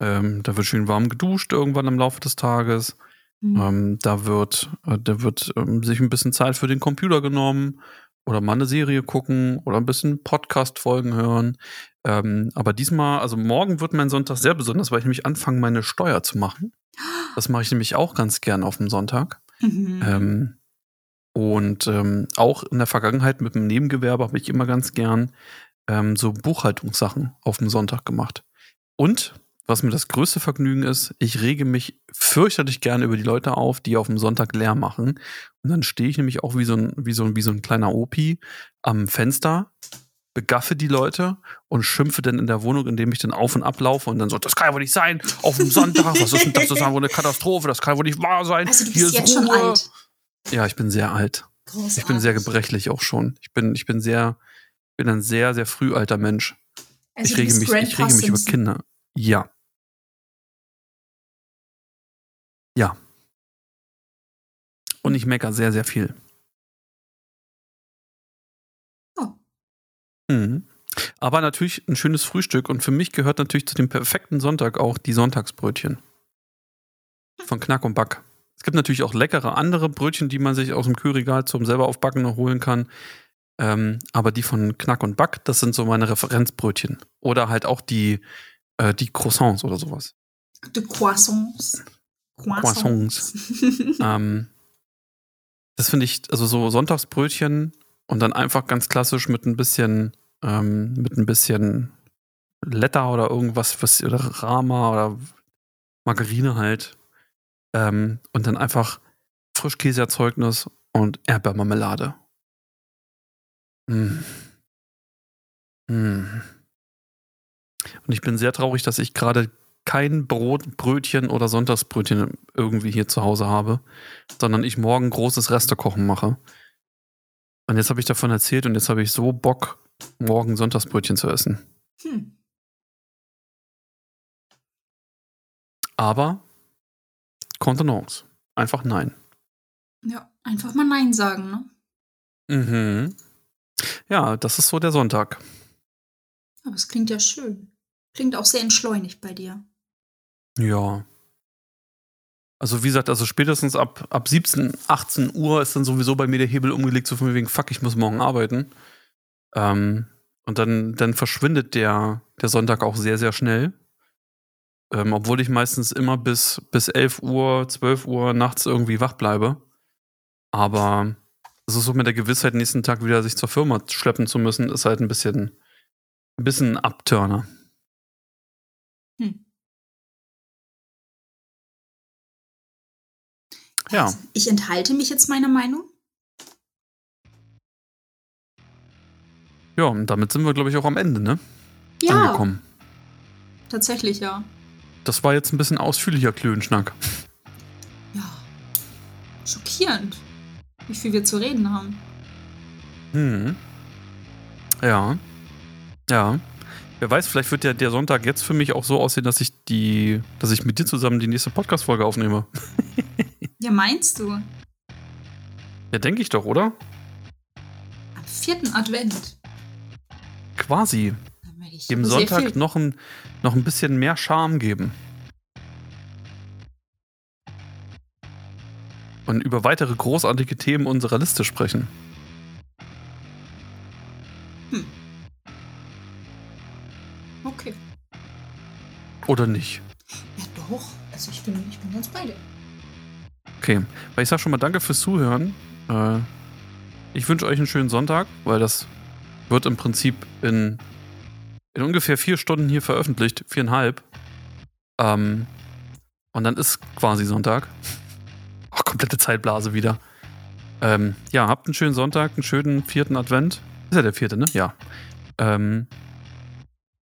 ähm, da wird schön warm geduscht irgendwann im Laufe des Tages. Mhm. Ähm, da wird, äh, da wird ähm, sich ein bisschen Zeit für den Computer genommen oder mal eine Serie gucken oder ein bisschen Podcast-Folgen hören. Ähm, aber diesmal, also morgen wird mein Sonntag sehr besonders, weil ich nämlich anfange, meine Steuer zu machen. Das mache ich nämlich auch ganz gern auf dem Sonntag. Mhm. Ähm, und ähm, auch in der Vergangenheit mit dem Nebengewerbe habe ich immer ganz gern ähm, so Buchhaltungssachen auf dem Sonntag gemacht. Und was mir das größte Vergnügen ist, ich rege mich fürchterlich gerne über die Leute auf, die auf dem Sonntag leer machen. Und dann stehe ich nämlich auch wie so ein, wie so, wie so ein kleiner Opi am Fenster, begaffe die Leute und schimpfe dann in der Wohnung, indem ich dann auf und ablaufe und dann so, das kann ja wohl nicht sein, auf dem Sonntag, was ist denn das? Das ist wohl eine Katastrophe, das kann ja wohl nicht wahr sein. Also du bist jetzt Ruhe. schon alt. Ja, ich bin sehr alt. Großartig. Ich bin sehr gebrechlich auch schon. Ich bin, ich bin sehr, bin ein sehr, sehr früh alter Mensch. Also ich rege mich, ich rege mich über Kinder. Ja. Ja. Und ich meckere sehr, sehr viel. Oh. Mhm. Aber natürlich ein schönes Frühstück und für mich gehört natürlich zu dem perfekten Sonntag auch die Sonntagsbrötchen. Von Knack und Back. Es gibt natürlich auch leckere andere Brötchen, die man sich aus dem Kühlregal zum selber aufbacken noch holen kann. Ähm, aber die von Knack und Back, das sind so meine Referenzbrötchen. Oder halt auch die, äh, die Croissants oder sowas. Die Croissants. Croissants. ähm, das finde ich, also so Sonntagsbrötchen und dann einfach ganz klassisch mit ein bisschen, ähm, mit ein bisschen Letter oder irgendwas, was, oder Rama oder Margarine halt. Ähm, und dann einfach Frischkäseerzeugnis und Erdbeermarmelade. Mm. Mm. Und ich bin sehr traurig, dass ich gerade kein Brot, Brötchen oder Sonntagsbrötchen irgendwie hier zu Hause habe, sondern ich morgen großes Restekochen mache. Und jetzt habe ich davon erzählt und jetzt habe ich so Bock, morgen Sonntagsbrötchen zu essen. Hm. Aber Contenance. Einfach nein. Ja, einfach mal Nein sagen, ne? Mhm. Ja, das ist so der Sonntag. Aber es klingt ja schön. Klingt auch sehr entschleunigt bei dir. Ja. Also wie gesagt, also spätestens ab, ab 17, 18 Uhr ist dann sowieso bei mir der Hebel umgelegt, so von wegen, fuck, ich muss morgen arbeiten. Ähm, und dann, dann verschwindet der, der Sonntag auch sehr, sehr schnell. Ähm, obwohl ich meistens immer bis, bis 11 Uhr, 12 Uhr nachts irgendwie wach bleibe. Aber ist so mit der Gewissheit, nächsten Tag wieder sich zur Firma schleppen zu müssen, ist halt ein bisschen, ein bisschen ein Abturner. Hm. Ja. Also, ich enthalte mich jetzt meiner Meinung. Ja, und damit sind wir, glaube ich, auch am Ende, ne? Ja. Angekommen. Tatsächlich, ja. Das war jetzt ein bisschen ausführlicher Klönschnack. Ja. Schockierend, wie viel wir zu reden haben. Hm. Ja. Ja. Wer weiß, vielleicht wird der, der Sonntag jetzt für mich auch so aussehen, dass ich die, dass ich mit dir zusammen die nächste Podcast-Folge aufnehme. ja, meinst du? Ja, denke ich doch, oder? Am vierten Advent. Quasi. Dem Sonntag noch ein, noch ein bisschen mehr Charme geben. Und über weitere großartige Themen unserer Liste sprechen. Okay. Oder nicht? Ja, doch. Also ich bin, ich bin ganz bei dir. Okay. Weil ich sag schon mal danke fürs Zuhören. Äh, ich wünsche euch einen schönen Sonntag, weil das wird im Prinzip in, in ungefähr vier Stunden hier veröffentlicht. Viereinhalb. Ähm, und dann ist quasi Sonntag. Komplette Zeitblase wieder. Ähm, ja, habt einen schönen Sonntag, einen schönen vierten Advent. Ist ja der vierte, ne? Ja. Ähm,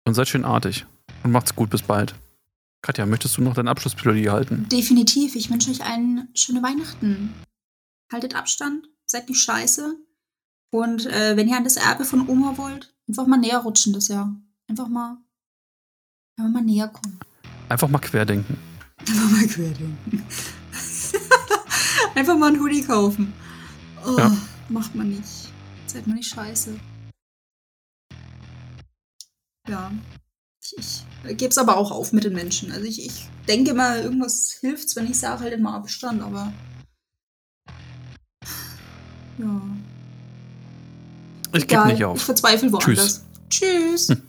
und seid schön artig. Und macht's gut. Bis bald. Katja, möchtest du noch dein Abschlussplädoyer halten? Definitiv. Ich wünsche euch allen schöne Weihnachten. Haltet Abstand. Seid nicht scheiße. Und äh, wenn ihr an das Erbe von Oma wollt, einfach mal näher rutschen das Jahr. Einfach mal, einfach mal näher kommen. Einfach mal querdenken. Einfach mal querdenken. Einfach mal einen Hoodie kaufen. Oh, ja. Macht man nicht. Seid mal nicht scheiße. Ja. Ich, ich gebe es aber auch auf mit den Menschen. Also ich, ich denke mal, irgendwas hilft, wenn ich sage, halt immer Abstand, aber. Ja. Ich gebe nicht auf. Ich verzweifle woanders. Tschüss. Tschüss. Hm.